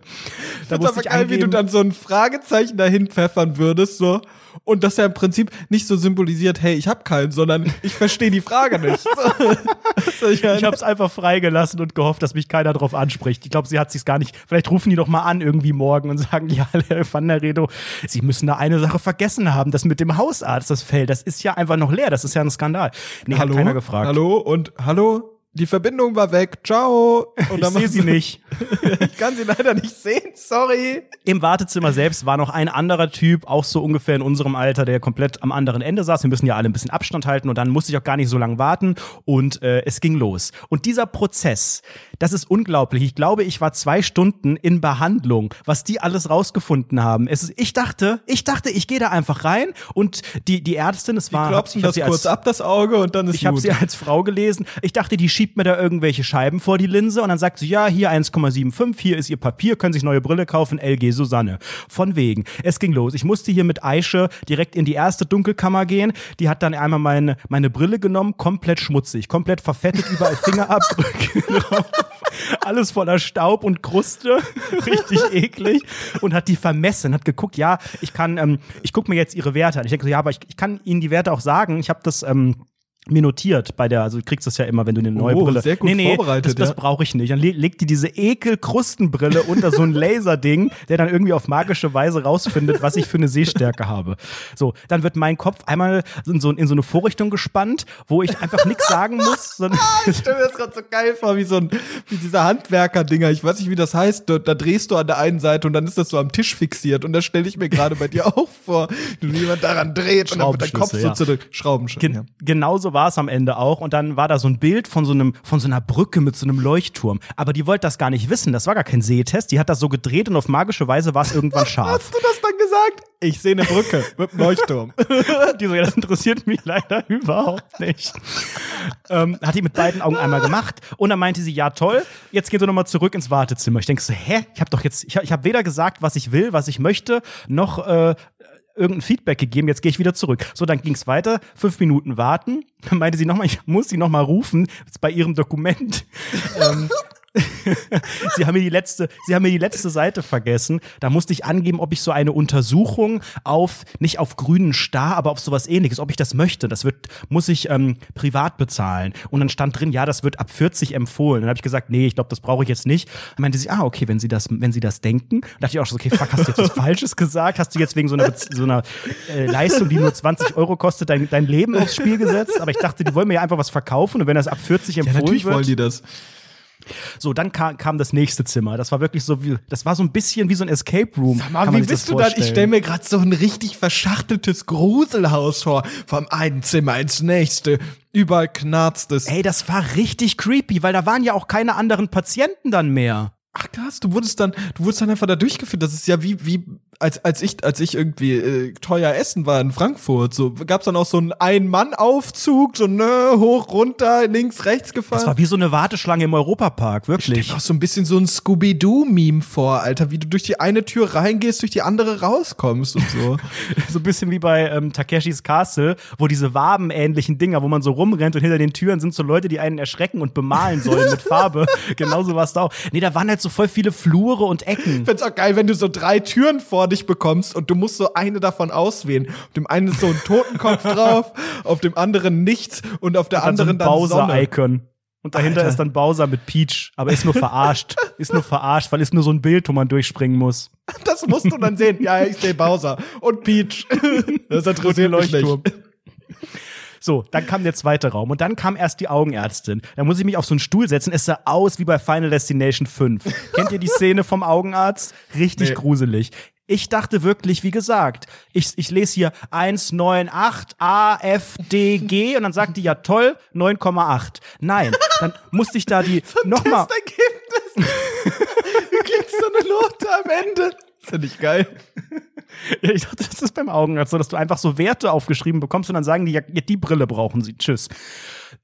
Da ich aber geil, angeben, wie du dann so ein Fragezeichen dahin pfeffern würdest, so und dass er im Prinzip nicht so symbolisiert, hey, ich habe keinen, sondern ich verstehe die Frage nicht. ich habe es einfach freigelassen und gehofft, dass mich keiner darauf anspricht. Ich glaube, sie hat sich gar nicht. Vielleicht rufen die doch mal an irgendwie morgen und sagen, ja, Herr Van der Redo, Sie müssen da eine Sache vergessen haben, das mit dem Hausarzt, das Feld, das ist ja einfach noch leer. Das ist ja ein Skandal. Nee, hallo, hat keiner gefragt. Hallo und hallo, die Verbindung war weg. Ciao. Und ich sehe sie nicht. ich kann sie leider nicht sehen. Sorry. Im Wartezimmer selbst war noch ein anderer Typ, auch so ungefähr in unserem Alter, der komplett am anderen Ende saß. Wir müssen ja alle ein bisschen Abstand halten und dann musste ich auch gar nicht so lange warten und äh, es ging los. Und dieser Prozess, das ist unglaublich. Ich glaube, ich war zwei Stunden in Behandlung, was die alles rausgefunden haben. Es ist, ich dachte, ich dachte, ich gehe da einfach rein und die die Ärztin, es war, die klopfen das kurz als, ab das Auge und dann ist Ich habe sie als Frau gelesen. Ich dachte, die schiebt mir da irgendwelche Scheiben vor die Linse und dann sagt sie, ja, hier 1,75, hier ist ihr Papier, können sich neue Brille kaufen, LG Susanne. Von wegen. Es ging los. Ich musste hier mit Aische direkt in die erste Dunkelkammer gehen. Die hat dann einmal meine, meine Brille genommen, komplett schmutzig, komplett verfettet, überall Fingerabdrücke drauf. Alles voller Staub und Kruste, richtig eklig und hat die vermessen, hat geguckt, ja, ich kann, ähm, ich gucke mir jetzt ihre Werte an. Ich denke so, ja, aber ich, ich kann Ihnen die Werte auch sagen. Ich habe das ähm, mir notiert bei der, also du kriegst das ja immer, wenn du eine neue oh, Brille. Sehr gut nee, nee, vorbereitet, das, das brauche ich nicht. Dann le legt die diese Ekel-Krustenbrille unter so ein Laserding, der dann irgendwie auf magische Weise rausfindet, was ich für eine Sehstärke habe. So, dann wird mein Kopf einmal in so, in so eine Vorrichtung gespannt, wo ich einfach nichts sagen muss. Sondern ich stelle mir das gerade so geil vor, wie so ein, wie diese Handwerker-Dinger. Ich weiß nicht, wie das heißt. Da, da, drehst du an der einen Seite und dann ist das so am Tisch fixiert. Und das stelle ich mir gerade bei dir auch vor, wie jemand daran dreht und dann wird der Kopf so zurück. Schraubenschlüssel. Gen ja. Genauso war es am Ende auch. Und dann war da so ein Bild von so einem, von so einer Brücke mit so einem Leuchtturm. Aber die wollte das gar nicht wissen. Das war gar kein Sehtest. Die hat das so gedreht und auf magische Weise war es irgendwann scharf. Hast du das dann gesagt? Ich sehe eine Brücke mit einem Leuchtturm. die so, ja, das interessiert mich leider überhaupt nicht. ähm, hat die mit beiden Augen einmal gemacht. Und dann meinte sie, ja toll, jetzt geht sie nochmal zurück ins Wartezimmer. Ich denke so, hä? Ich habe doch jetzt, ich habe ich hab weder gesagt, was ich will, was ich möchte, noch äh, irgendein Feedback gegeben, jetzt gehe ich wieder zurück. So, dann ging es weiter, fünf Minuten warten. Dann meinte sie nochmal, ich muss sie nochmal rufen, jetzt bei ihrem Dokument. ähm, sie haben mir die letzte, sie haben mir die letzte Seite vergessen. Da musste ich angeben, ob ich so eine Untersuchung auf, nicht auf grünen Star, aber auf sowas ähnliches, ob ich das möchte. Das wird, muss ich ähm, privat bezahlen. Und dann stand drin, ja, das wird ab 40 empfohlen. Dann habe ich gesagt, nee, ich glaube, das brauche ich jetzt nicht. Dann meinte sie, ah, okay, wenn sie das, wenn sie das denken, dann dachte ich auch schon, okay, fuck, hast du jetzt was Falsches gesagt? Hast du jetzt wegen so einer, so einer äh, Leistung, die nur 20 Euro kostet, dein, dein Leben aufs Spiel gesetzt? Aber ich dachte, die wollen mir ja einfach was verkaufen und wenn das ab 40 empfohlen ja, natürlich wird. wollen die das. So, dann kam, kam das nächste Zimmer. Das war wirklich so wie, das war so ein bisschen wie so ein Escape Room. Sag mal, wie bist du dann? Ich stelle mir gerade so ein richtig verschachteltes Gruselhaus vor. Vom einen Zimmer ins nächste. Überall knarzt es. Ey, das war richtig creepy, weil da waren ja auch keine anderen Patienten dann mehr. Ach krass, du wurdest dann, du wurdest dann einfach da durchgeführt. Das ist ja wie, wie als, als ich, als ich irgendwie äh, teuer essen war in Frankfurt, so gab's dann auch so einen Ein-Mann-Aufzug, so ne, hoch, runter, links, rechts gefahren. Das war wie so eine Warteschlange im Europapark, wirklich. Ich auch so ein bisschen so ein Scooby-Doo-Meme vor, Alter, wie du durch die eine Tür reingehst, durch die andere rauskommst und so. so ein bisschen wie bei ähm, Takeshis Castle, wo diese Wabenähnlichen Dinger, wo man so rumrennt und hinter den Türen sind so Leute, die einen erschrecken und bemalen sollen mit Farbe. Genauso war es da auch. Nee, da waren halt so voll viele Flure und Ecken. Ich find's auch geil, wenn du so drei Türen vor dich bekommst und du musst so eine davon auswählen. Auf dem einen ist so ein Totenkopf drauf, auf dem anderen nichts und auf der und anderen dann, so ein dann Bowser-Icon. Und dahinter Alter. ist dann Bowser mit Peach, aber ist nur verarscht. ist nur verarscht, weil ist nur so ein Bild, wo man durchspringen muss. Das musst du dann sehen. Ja, ich sehe Bowser und Peach. Das interessiert mich nicht. So, dann kam der zweite Raum und dann kam erst die Augenärztin. Da muss ich mich auf so einen Stuhl setzen. Es sah aus wie bei Final Destination 5. Kennt ihr die Szene vom Augenarzt? Richtig nee. gruselig. Ich dachte wirklich, wie gesagt, ich, ich lese hier 198 AFDG und dann sagt die ja toll 9,8. Nein, dann musste ich da die so nochmal. Wie kriegst du eine Note am Ende? Finde ich geil. Ja, ich dachte, das ist beim Augenarzt so, dass du einfach so Werte aufgeschrieben bekommst und dann sagen die, ja, die Brille brauchen sie. Tschüss.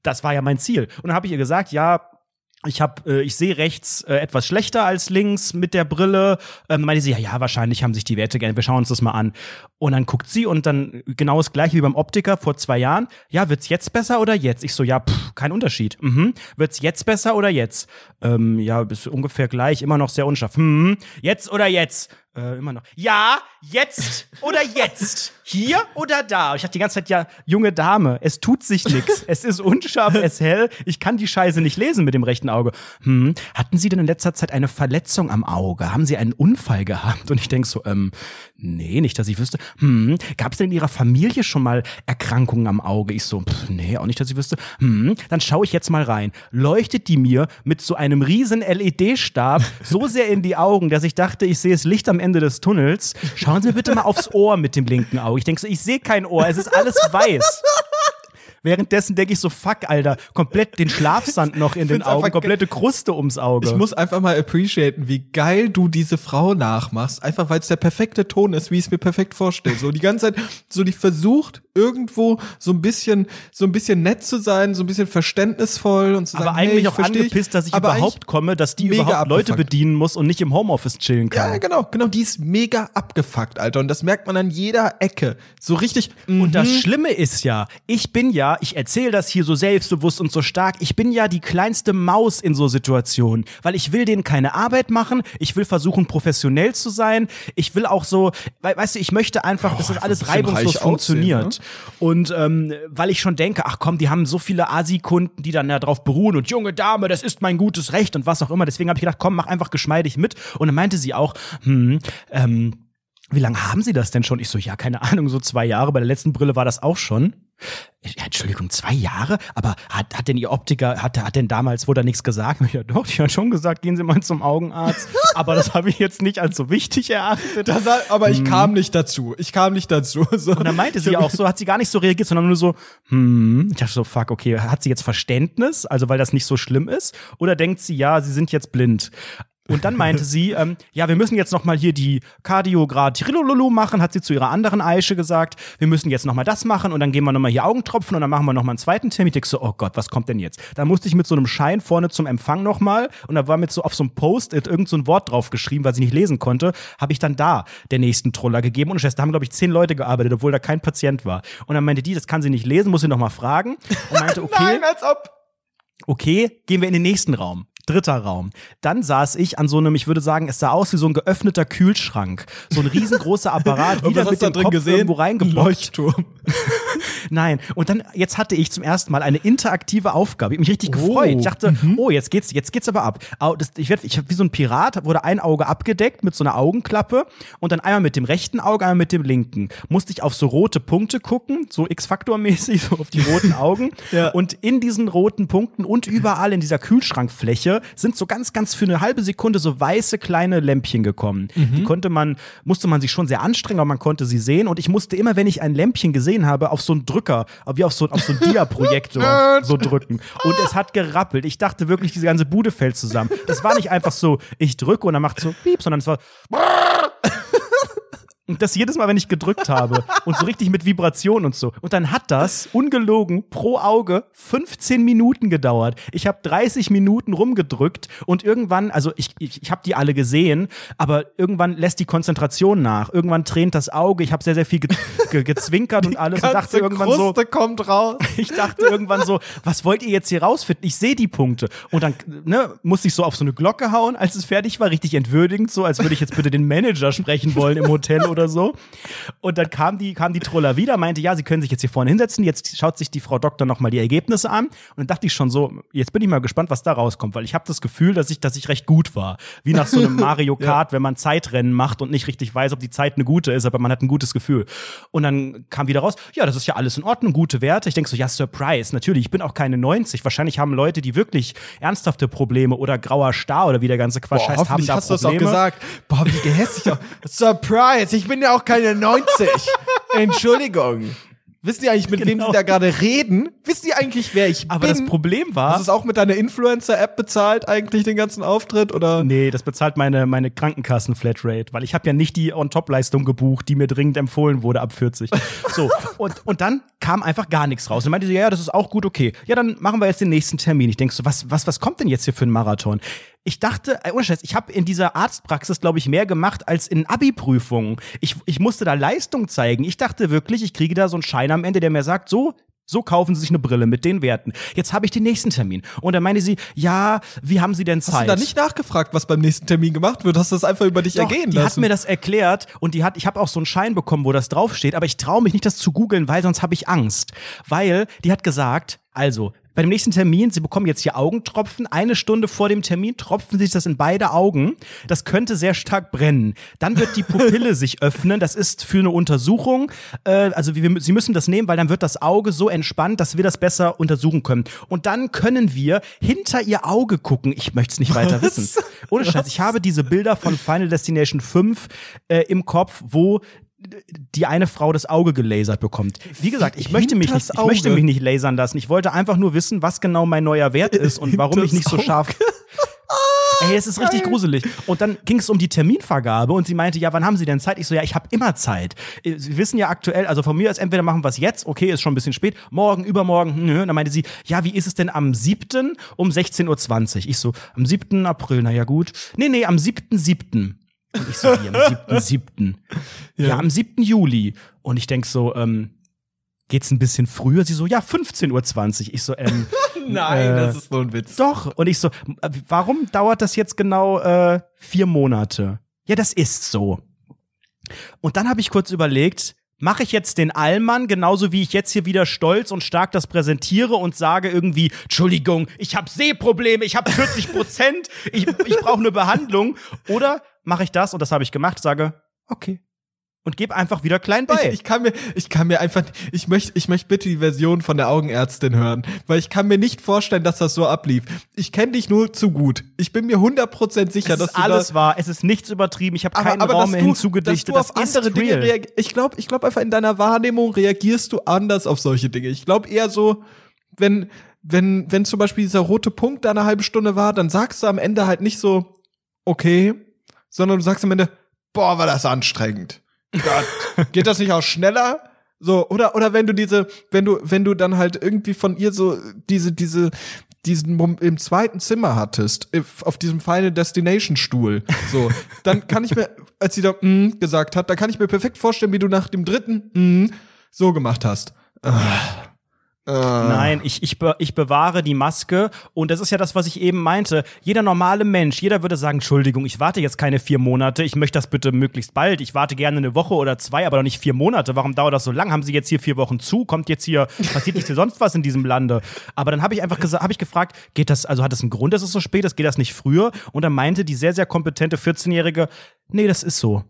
Das war ja mein Ziel. Und dann habe ich ihr gesagt, ja, ich habe, äh, ich sehe rechts äh, etwas schlechter als links mit der Brille. Ähm, meinte sie, ja, ja, wahrscheinlich haben sich die Werte gerne. Wir schauen uns das mal an. Und dann guckt sie und dann genau das gleiche wie beim Optiker vor zwei Jahren. Ja, wird's jetzt besser oder jetzt? Ich so, ja, pff, kein Unterschied. Mhm. Wird's jetzt besser oder jetzt? Ähm, ja, ist ungefähr gleich, immer noch sehr unscharf. Hm, jetzt oder jetzt? Äh, immer noch. Ja, jetzt oder jetzt. Hier oder da. Ich dachte die ganze Zeit, ja, junge Dame, es tut sich nichts. Es ist unscharf, es hell. Ich kann die Scheiße nicht lesen mit dem rechten Auge. Hm, hatten Sie denn in letzter Zeit eine Verletzung am Auge? Haben Sie einen Unfall gehabt? Und ich denk so, ähm, nee, nicht, dass ich wüsste. Hm, gab es denn in Ihrer Familie schon mal Erkrankungen am Auge? Ich so, pff, nee, auch nicht, dass ich wüsste. Hm, dann schaue ich jetzt mal rein. Leuchtet die mir mit so einem riesen LED-Stab so sehr in die Augen, dass ich dachte, ich sehe das Licht am Ende des Tunnels. Schauen Sie bitte mal aufs Ohr mit dem linken Auge. Ich denke so, ich sehe kein Ohr, es ist alles weiß. Währenddessen denke ich so, fuck, Alter, komplett den Schlafsand noch in den Augen, komplette Kruste ums Auge. Ich muss einfach mal appreciaten, wie geil du diese Frau nachmachst. Einfach weil es der perfekte Ton ist, wie ich es mir perfekt vorstelle. So die ganze Zeit, so die versucht, irgendwo so ein bisschen, so ein bisschen nett zu sein, so ein bisschen verständnisvoll und zu sagen, aber eigentlich hey, auch angepisst, dass ich überhaupt komme, dass die überhaupt abgefuckt. Leute bedienen muss und nicht im Homeoffice chillen kann. Ja, genau, genau, die ist mega abgefuckt, Alter. Und das merkt man an jeder Ecke. So richtig. Und das mhm. Schlimme ist ja, ich bin ja ich erzähle das hier so selbstbewusst und so stark, ich bin ja die kleinste Maus in so Situationen, weil ich will denen keine Arbeit machen, ich will versuchen professionell zu sein, ich will auch so, weißt du, ich möchte einfach, oh, dass das alles reibungslos funktioniert. Aussehen, ne? Und ähm, weil ich schon denke, ach komm, die haben so viele Asi-Kunden, die dann darauf beruhen und junge Dame, das ist mein gutes Recht und was auch immer. Deswegen habe ich gedacht, komm, mach einfach geschmeidig mit. Und dann meinte sie auch, hm, ähm, wie lange haben Sie das denn schon? Ich so, ja, keine Ahnung, so zwei Jahre. Bei der letzten Brille war das auch schon. Ja, Entschuldigung, zwei Jahre? Aber hat, hat denn Ihr Optiker, hat, hat denn damals, wurde er nichts gesagt? Ja, doch, ich habe schon gesagt, gehen Sie mal zum Augenarzt. aber das habe ich jetzt nicht als so wichtig erachtet. Das, aber ich hm. kam nicht dazu. Ich kam nicht dazu. So. Und dann meinte sie auch so, hat sie gar nicht so reagiert, sondern nur so, hm. Ich dachte so, fuck, okay, hat sie jetzt Verständnis, also weil das nicht so schlimm ist? Oder denkt sie, ja, sie sind jetzt blind? Und dann meinte sie, ähm, ja, wir müssen jetzt noch mal hier die Kardiograd Trilololo machen, hat sie zu ihrer anderen Eische gesagt. Wir müssen jetzt noch mal das machen und dann gehen wir noch mal hier Augentropfen und dann machen wir noch mal einen zweiten Termin. Ich so, oh Gott, was kommt denn jetzt? Da musste ich mit so einem Schein vorne zum Empfang noch mal und da war mit so auf so einem Post-it irgend so ein Wort drauf geschrieben, weil ich nicht lesen konnte, habe ich dann da der nächsten Troller gegeben und da haben glaube ich zehn Leute gearbeitet, obwohl da kein Patient war. Und dann meinte die, das kann sie nicht lesen, muss sie noch mal fragen und meinte, okay. Nein, als ob okay, gehen wir in den nächsten Raum. Dritter Raum. Dann saß ich an so einem, ich würde sagen, es sah aus wie so ein geöffneter Kühlschrank. So ein riesengroßer Apparat, wieder mit dem drin Kopf gesehen? irgendwo reingebaut. Nein. Und dann, jetzt hatte ich zum ersten Mal eine interaktive Aufgabe. Ich habe mich richtig oh. gefreut. Ich dachte, mhm. oh, jetzt geht's, jetzt geht's aber ab. Ich werde, ich wie so ein Pirat, wurde ein Auge abgedeckt mit so einer Augenklappe und dann einmal mit dem rechten Auge, einmal mit dem linken. Musste ich auf so rote Punkte gucken, so X-Faktor-mäßig, so auf die roten Augen. ja. Und in diesen roten Punkten und überall in dieser Kühlschrankfläche sind so ganz, ganz für eine halbe Sekunde so weiße kleine Lämpchen gekommen. Mhm. Die konnte man, musste man sich schon sehr anstrengen, aber man konnte sie sehen. Und ich musste immer, wenn ich ein Lämpchen gesehen habe, auf so einen Drücker, wie auf so, auf so einen Dia-Projektor so drücken. Und es hat gerappelt. Ich dachte wirklich, diese ganze Bude fällt zusammen. Das war nicht einfach so, ich drücke und dann macht so piep, sondern es war Und das jedes Mal, wenn ich gedrückt habe. und so richtig mit Vibration und so. Und dann hat das, ungelogen, pro Auge 15 Minuten gedauert. Ich habe 30 Minuten rumgedrückt und irgendwann, also ich, ich, ich habe die alle gesehen, aber irgendwann lässt die Konzentration nach. Irgendwann tränt das Auge. Ich habe sehr, sehr viel ge ge gezwinkert und alles. Und dachte irgendwann Kruste so. kommt raus. Ich dachte irgendwann so, was wollt ihr jetzt hier rausfinden? Ich sehe die Punkte. Und dann ne, musste ich so auf so eine Glocke hauen, als es fertig war, richtig entwürdigend, so als würde ich jetzt bitte den Manager sprechen wollen im Hotel oder so. Und dann kam die, kam die Troller wieder, meinte, ja, sie können sich jetzt hier vorne hinsetzen. Jetzt schaut sich die Frau Doktor nochmal die Ergebnisse an. Und dann dachte ich schon so, jetzt bin ich mal gespannt, was da rauskommt, weil ich habe das Gefühl, dass ich, dass ich recht gut war. Wie nach so einem Mario Kart, wenn man Zeitrennen macht und nicht richtig weiß, ob die Zeit eine gute ist, aber man hat ein gutes Gefühl. Und dann kam wieder raus, ja, das ist ja alles in Ordnung, gute Werte. Ich denke so, ja, Surprise, natürlich, ich bin auch keine 90. Wahrscheinlich haben Leute, die wirklich ernsthafte Probleme oder grauer Star oder wie der ganze Quatsch Boah, heißt, haben da hast du das auch Probleme. gesagt. Boah, wie gehässig. Surprise, ich bin ja auch keine 90. Entschuldigung. Wissen die eigentlich, mit wem Genau. sie da gerade reden? Wissen die eigentlich, wer ich Aber bin? das Problem war, Hast du es auch mit deiner Influencer-App bezahlt, eigentlich den ganzen Auftritt? Oder? Nee, das bezahlt meine, meine Krankenkassen-Flatrate, weil ich habe ja nicht die On-Top-Leistung gebucht, die mir dringend empfohlen wurde ab 40. So, und, und dann kam einfach gar nichts raus. Und meinte sie, ja, ja, das ist auch gut, okay. Ja, dann machen wir jetzt den nächsten Termin. Ich denk so, was, was, was kommt denn jetzt hier für ein Marathon? Ich dachte, äh, ohne Scheiß, ich habe in dieser Arztpraxis, glaube ich, mehr gemacht als in Abi-Prüfungen. Ich, ich musste da Leistung zeigen. Ich dachte wirklich, ich kriege da so einen Schein am Ende, der mir sagt, so, so kaufen Sie sich eine Brille mit den Werten. Jetzt habe ich den nächsten Termin. Und dann meinte sie, ja, wie haben Sie denn Zeit? Hast du da nicht nachgefragt, was beim nächsten Termin gemacht wird? Hast du das einfach über dich Doch, ergehen die hat lassen? mir das erklärt und die hat, ich habe auch so einen Schein bekommen, wo das draufsteht, aber ich traue mich nicht, das zu googeln, weil sonst habe ich Angst. Weil die hat gesagt, also bei dem nächsten Termin, Sie bekommen jetzt hier Augentropfen. Eine Stunde vor dem Termin tropfen Sie sich das in beide Augen. Das könnte sehr stark brennen. Dann wird die Pupille sich öffnen. Das ist für eine Untersuchung. Äh, also wir, Sie müssen das nehmen, weil dann wird das Auge so entspannt, dass wir das besser untersuchen können. Und dann können wir hinter Ihr Auge gucken. Ich möchte es nicht weiter wissen. Ohne Scheiß, ich habe diese Bilder von Final Destination 5 äh, im Kopf, wo die eine Frau das Auge gelasert bekommt. Wie gesagt, ich möchte mich nicht, ich möchte mich nicht lasern lassen. Ich wollte einfach nur wissen, was genau mein neuer Wert ist und warum ich nicht so scharf. Ey, es ist richtig gruselig. Und dann ging es um die Terminvergabe und sie meinte, ja, wann haben Sie denn Zeit? Ich so, ja, ich habe immer Zeit. Äh, Sie wissen ja aktuell, also von mir ist entweder machen wir es jetzt, okay, ist schon ein bisschen spät, morgen, übermorgen, nö. Und dann meinte sie, ja, wie ist es denn am 7. um 16.20 Uhr? Ich so, am 7. April, na ja gut. Nee, nee, am 7.7. Und ich so, wie, am 7.7. Ja. ja, am 7. Juli. Und ich denk so, ähm, geht's ein bisschen früher? Sie so, ja, 15.20 Uhr. Ich so, ähm, Nein, Äh, das ist nur ein Witz. doch. Und ich so, warum dauert das jetzt genau äh, vier Monate? Ja, das ist so. Und dann habe ich kurz überlegt, mache ich jetzt den Allmann, genauso wie ich jetzt hier wieder stolz und stark das präsentiere und sage irgendwie, Entschuldigung, ich habe Sehprobleme, ich habe 40 Prozent, ich, ich brauche eine Behandlung. Oder mache ich das, und das habe ich gemacht, sage, okay. Und gebe einfach wieder klein bei. Ich, ich kann mir, ich kann mir einfach, ich möchte, ich möchte bitte die Version von der Augenärztin hören, weil ich kann mir nicht vorstellen, dass das so ablief. Ich kenne dich nur zu gut. Ich bin mir 100% sicher, es dass ist alles da, wahr, es ist nichts übertrieben, ich habe keinen Raum dass mehr du, hinzugedichtet. dass du auf das andere Dinge reagierst. Ich glaube, ich glaube einfach in deiner Wahrnehmung reagierst du anders auf solche Dinge. Ich glaube eher so, wenn, wenn, wenn zum Beispiel dieser rote Punkt da eine halbe Stunde war, dann sagst du am Ende halt nicht so, okay, sondern du sagst am Ende, boah, war das anstrengend. Gott, geht das nicht auch schneller? So, oder, oder wenn du diese, wenn du, wenn du dann halt irgendwie von ihr so diese, diese, diesen im zweiten Zimmer hattest, auf diesem Final Destination Stuhl, so, dann kann ich mir, als sie da mm gesagt hat, da kann ich mir perfekt vorstellen, wie du nach dem dritten mm so gemacht hast. Ah. Ah. Nein, ich, ich, be ich bewahre die Maske und das ist ja das, was ich eben meinte. Jeder normale Mensch, jeder würde sagen, Entschuldigung, ich warte jetzt keine vier Monate, ich möchte das bitte möglichst bald. Ich warte gerne eine Woche oder zwei, aber doch nicht vier Monate. Warum dauert das so lang? Haben Sie jetzt hier vier Wochen zu? Kommt jetzt hier, passiert nicht sonst was in diesem Lande? Aber dann habe ich einfach gesagt, habe ich gefragt, geht das, also hat das einen Grund, dass es so spät ist? Geht das nicht früher? Und dann meinte die sehr, sehr kompetente 14-Jährige, nee, das ist so.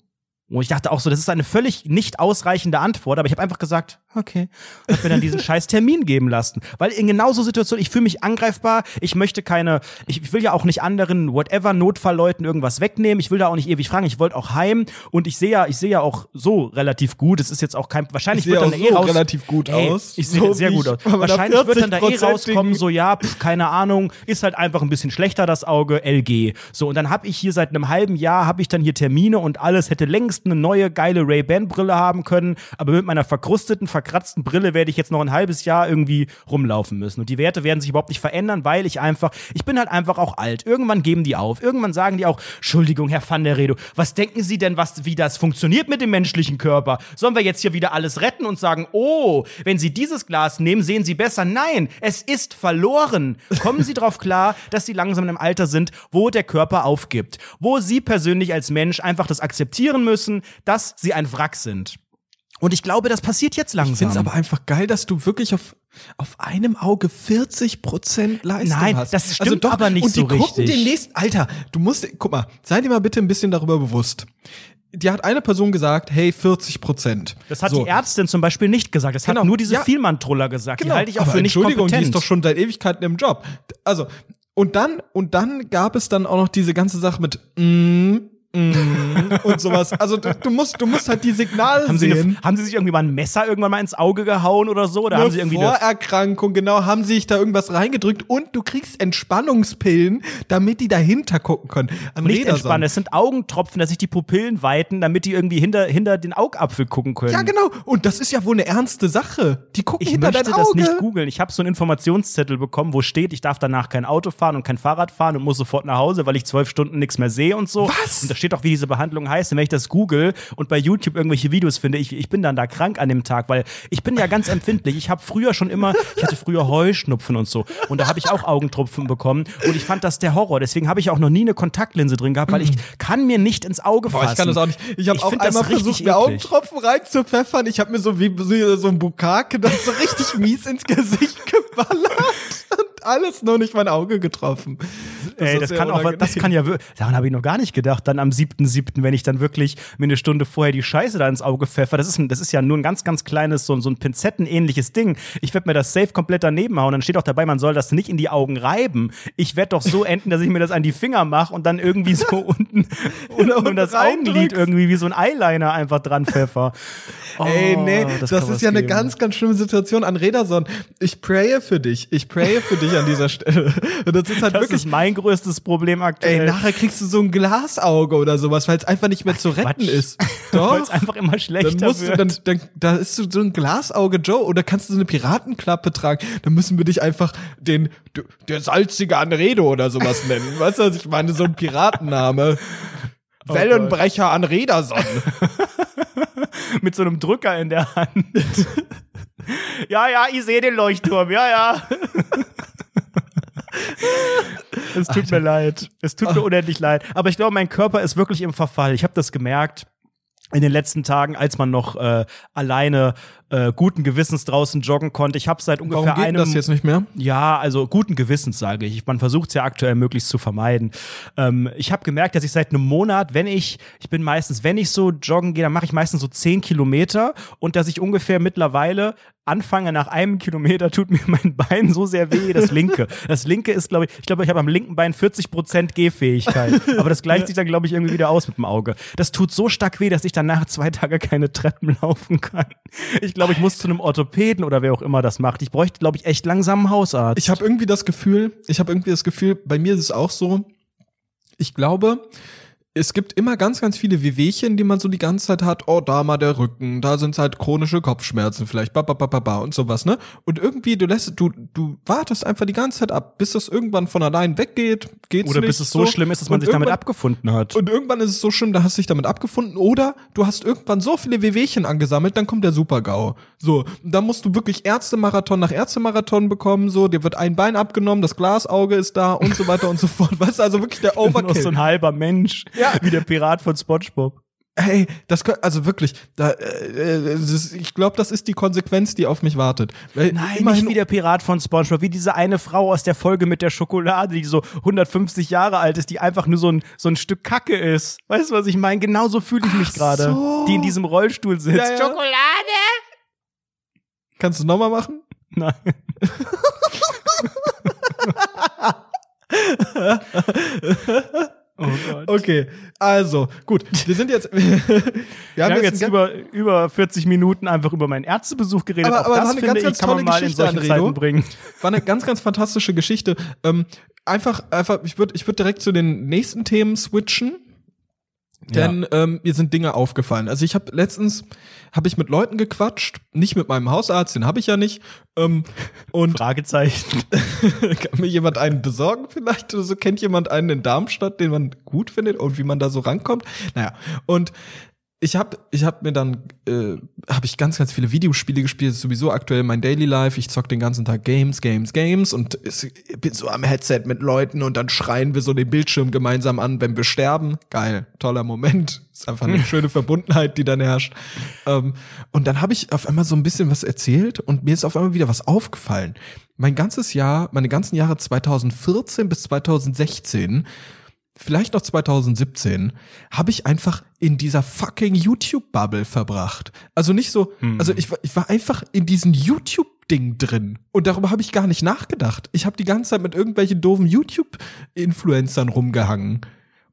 Und ich dachte auch so, das ist eine völlig nicht ausreichende Antwort, aber ich habe einfach gesagt, okay. Hab mir dann diesen scheiß Termin geben lassen. Weil in genauso Situationen, ich fühle mich angreifbar, ich möchte keine, ich will ja auch nicht anderen, whatever, Notfallleuten irgendwas wegnehmen, ich will da auch nicht ewig fragen, ich wollte auch heim und ich sehe ja, ich sehe ja auch so relativ gut, es ist jetzt auch kein, wahrscheinlich wird dann auch eh so raus. relativ gut Ey, aus. Ich sehe So sehr gut aus. Wahrscheinlich wird dann da eh 40-prozentigen rauskommen, so ja, pf, keine Ahnung, ist halt einfach ein bisschen schlechter das Auge, LG. So und dann habe ich hier seit einem halben Jahr habe ich dann hier Termine und alles hätte längst Mist eine neue geile Ray-Ban-Brille haben können, aber mit meiner verkrusteten, verkratzten Brille werde ich jetzt noch ein halbes Jahr irgendwie rumlaufen müssen. Und die Werte werden sich überhaupt nicht verändern, weil ich einfach, ich bin halt einfach auch alt. Irgendwann geben die auf. Irgendwann sagen die auch, Entschuldigung, Herr van der Redo, was denken Sie denn, was, wie das funktioniert mit dem menschlichen Körper? Sollen wir jetzt hier wieder alles retten und sagen, oh, wenn Sie dieses Glas nehmen, sehen Sie besser? Nein, es ist verloren. Kommen Sie darauf klar, dass Sie langsam im Alter sind, wo der Körper aufgibt. Wo Sie persönlich als Mensch einfach das akzeptieren müssen, dass Sie ein Wrack sind. Und ich glaube, das passiert jetzt langsam. Ich finde es aber einfach geil, dass du wirklich auf, auf einem Auge 40 Prozent Leistung Nein, hast. das stimmt also doch, aber nicht und die so gucken richtig. den nächsten, Alter, du musst, guck mal, sei dir mal bitte ein bisschen darüber bewusst. Die hat eine Person gesagt, hey, 40 Prozent. Das hat so. die Ärztin zum Beispiel nicht gesagt. Das Genau, hat nur diese ja. Vielmann-Troller gesagt. Genau. Die halte ich auch aber für nicht Entschuldigung, kompetent. die ist doch schon seit Ewigkeiten im Job. Also, und dann, und dann gab es dann auch noch diese ganze Sache mit, mm, und sowas. Also du, du musst, du musst halt die Signale haben, sie sehen. eine, haben sie sich irgendwie mal ein Messer irgendwann mal ins Auge gehauen oder so? Oder Eine haben sie irgendwie eine, Vorerkrankung, genau, haben sie sich da irgendwas reingedrückt und du kriegst Entspannungspillen, damit die dahinter gucken können. An nicht Räderson. entspannen? Es sind Augentropfen, dass sich die Pupillen weiten, damit die irgendwie hinter, hinter den Augapfel gucken können. Ja, genau. Und das ist ja wohl eine ernste Sache. Die gucken Ich hinter möchte dein Auge. das nicht googeln. Ich habe so einen Informationszettel bekommen, wo steht, ich darf danach kein Auto fahren und kein Fahrrad fahren und muss sofort nach Hause, weil ich zwölf Stunden nichts mehr sehe und so. Was? Und steht auch, wie diese Behandlung heißt. Und wenn ich das google und bei YouTube irgendwelche Videos finde, ich, ich bin dann da krank an dem Tag, weil ich bin ja ganz empfindlich. Ich habe früher schon immer, ich hatte früher Heuschnupfen und so. Und da habe ich auch Augentropfen bekommen. Und ich fand das der Horror. Deswegen habe ich auch noch nie eine Kontaktlinse drin gehabt, weil ich kann mir nicht ins Auge fassen. Boah, ich kann das auch nicht. Ich habe auch einmal versucht, mir eklig. Augentropfen reinzupfeffern. Ich habe mir so wie so, ein Bukake das so richtig mies ins Gesicht geballert. Und alles nur nicht mein Auge getroffen. Ey, das kann auch, das unangenehm. kann ja, daran habe ich noch gar nicht gedacht. Dann am 7.7., wenn ich dann wirklich mir eine Stunde vorher die Scheiße da ins Auge pfeffer. Das ist, das ist ja nur ein ganz, ganz kleines, so, so ein Pinzettenähnliches Ding. Ich werde mir das safe komplett daneben hauen. Dann steht auch dabei, man soll das nicht in die Augen reiben. Ich werde doch so enden, dass ich mir das an die Finger mache und dann irgendwie so unten, unten um das Augenlid irgendwie wie so ein Eyeliner einfach dran pfeffer. Ey, nee, Oh, das, kann ist ja eine geben. ganz, ganz schlimme Situation an Rederson. Ich praye für dich. Ich praye für dich an dieser Stelle. Und das ist halt Das wirklich. ist mein größtes Problem aktuell. Ey, nachher kriegst du so ein Glasauge oder sowas, weil es einfach nicht mehr zu retten Quatsch. ist. Weil Doch. es einfach immer Dann schlechter musst du, wird. dann, dann, da ist so so ein Glasauge Joe oder kannst du so eine Piratenklappe tragen. Dann müssen wir dich einfach den, der salzige Anredo oder sowas nennen. Weißt du, was ich meine? So ein Piratenname. Oh Wellenbrecher an Rederson. mit so einem Drücker in der Hand. ja, ja, ich sehe den Leuchtturm, ja, ja. es tut mir leid. Es tut mir unendlich leid. Aber ich glaube, mein Körper ist wirklich im Verfall. Ich habe das gemerkt in den letzten Tagen, als man noch äh, alleine äh, guten Gewissens draußen joggen konnte. Ich habe seit ungefähr Warum geht einem das jetzt nicht mehr? ja, also guten Gewissens sage ich. Man versucht es ja aktuell möglichst zu vermeiden. Ähm, ich habe gemerkt, dass ich seit einem Monat, wenn ich, ich bin meistens, wenn ich so joggen gehe, dann mache ich meistens so zehn Kilometer und dass ich ungefähr mittlerweile anfange nach einem Kilometer tut mir mein Bein so sehr weh, das linke. Das linke ist, glaube ich, ich glaube, ich habe am linken Bein 40 Prozent Gehfähigkeit. Aber das gleicht sich dann, glaube ich, irgendwie wieder aus mit dem Auge. Das tut so stark weh, dass ich danach zwei Tage keine Treppen laufen kann. Ich glaube, ich muss zu einem Orthopäden oder wer auch immer das macht. Ich bräuchte, glaube ich, echt langsam einen Hausarzt. Ich habe irgendwie das Gefühl, ich habe irgendwie das Gefühl, bei mir ist es auch so, ich glaube, es gibt immer ganz, ganz viele Wehwehchen, die man so die ganze Zeit hat. Oh, da mal der Rücken, da sind halt chronische Kopfschmerzen vielleicht, ba, ba, ba, ba, ba und sowas, ne? Und irgendwie, du lässt, du, du wartest einfach die ganze Zeit ab, bis das irgendwann von allein weggeht, geht's Oder nicht. bis es so, schlimm ist, dass man Und sich damit abgefunden hat. Und irgendwann ist es so schlimm, da hast du dich damit abgefunden. Oder du hast irgendwann so viele Wehwehchen angesammelt, dann kommt der Super-GAU. So, da musst du wirklich Ärztemarathon nach Ärztemarathon bekommen. So, dir wird ein Bein abgenommen, das Glasauge ist da und so weiter und so fort. Weißt du, also wirklich der Nur Overkill. so ein halber Mensch, Ja. wie der Pirat von SpongeBob. Hey, das kö- also wirklich, da, äh, das ist, ich glaube, das ist die Konsequenz, die auf mich wartet. Weil Nein, immerhin- nicht wie der Pirat von SpongeBob, wie diese eine Frau aus der Folge mit der Schokolade, die so 150 Jahre alt ist, die einfach nur so ein, so ein Stück Kacke ist. Weißt du, was ich meine? Genauso fühle ich mich gerade. so. Die in diesem Rollstuhl sitzt. Ja, ja. Schokolade? Kannst du nochmal machen? Nein. oh Gott. Okay, also, gut. Wir sind jetzt. wir Wir haben jetzt ein über, über 40 Minuten einfach über meinen Ärztebesuch geredet. Aber- aber das war eine ganz, ganz ich, kann man tolle mal in Geschichte. Zeiten bringen. War eine ganz, ganz fantastische Geschichte. Ähm, einfach, einfach, ich würde ich würd direkt zu den nächsten Themen switchen. Denn ja. ähm, mir sind Dinge aufgefallen. Also ich habe letztens habe ich mit Leuten gequatscht, nicht mit meinem Hausarzt, den habe ich ja nicht. Ähm, und Fragezeichen. kann mir jemand einen besorgen vielleicht oder so? Kennt jemand einen in Darmstadt, den man gut findet und wie man da so rankommt? Naja, und ich habe ich hab mir dann äh, habe ich ganz ganz viele Videospiele gespielt, das ist sowieso aktuell mein Daily Life. Ich zock den ganzen Tag Games, Games, Games und es, bin so am Headset mit Leuten und dann schreien wir so den Bildschirm gemeinsam an, wenn wir sterben. Geil, toller Moment. Ist einfach eine schöne Verbundenheit, die dann herrscht. Ähm, und dann habe ich auf einmal so ein bisschen was erzählt und mir ist auf einmal wieder was aufgefallen. Mein ganzes Jahr, meine ganzen Jahre 2014 bis 2016 vielleicht noch 2017, habe ich einfach in dieser fucking YouTube-Bubble verbracht. Also nicht so, hm. also ich, ich war einfach in diesem YouTube-Ding drin. Und darüber habe ich gar nicht nachgedacht. Ich habe die ganze Zeit mit irgendwelchen doofen YouTube-Influencern rumgehangen.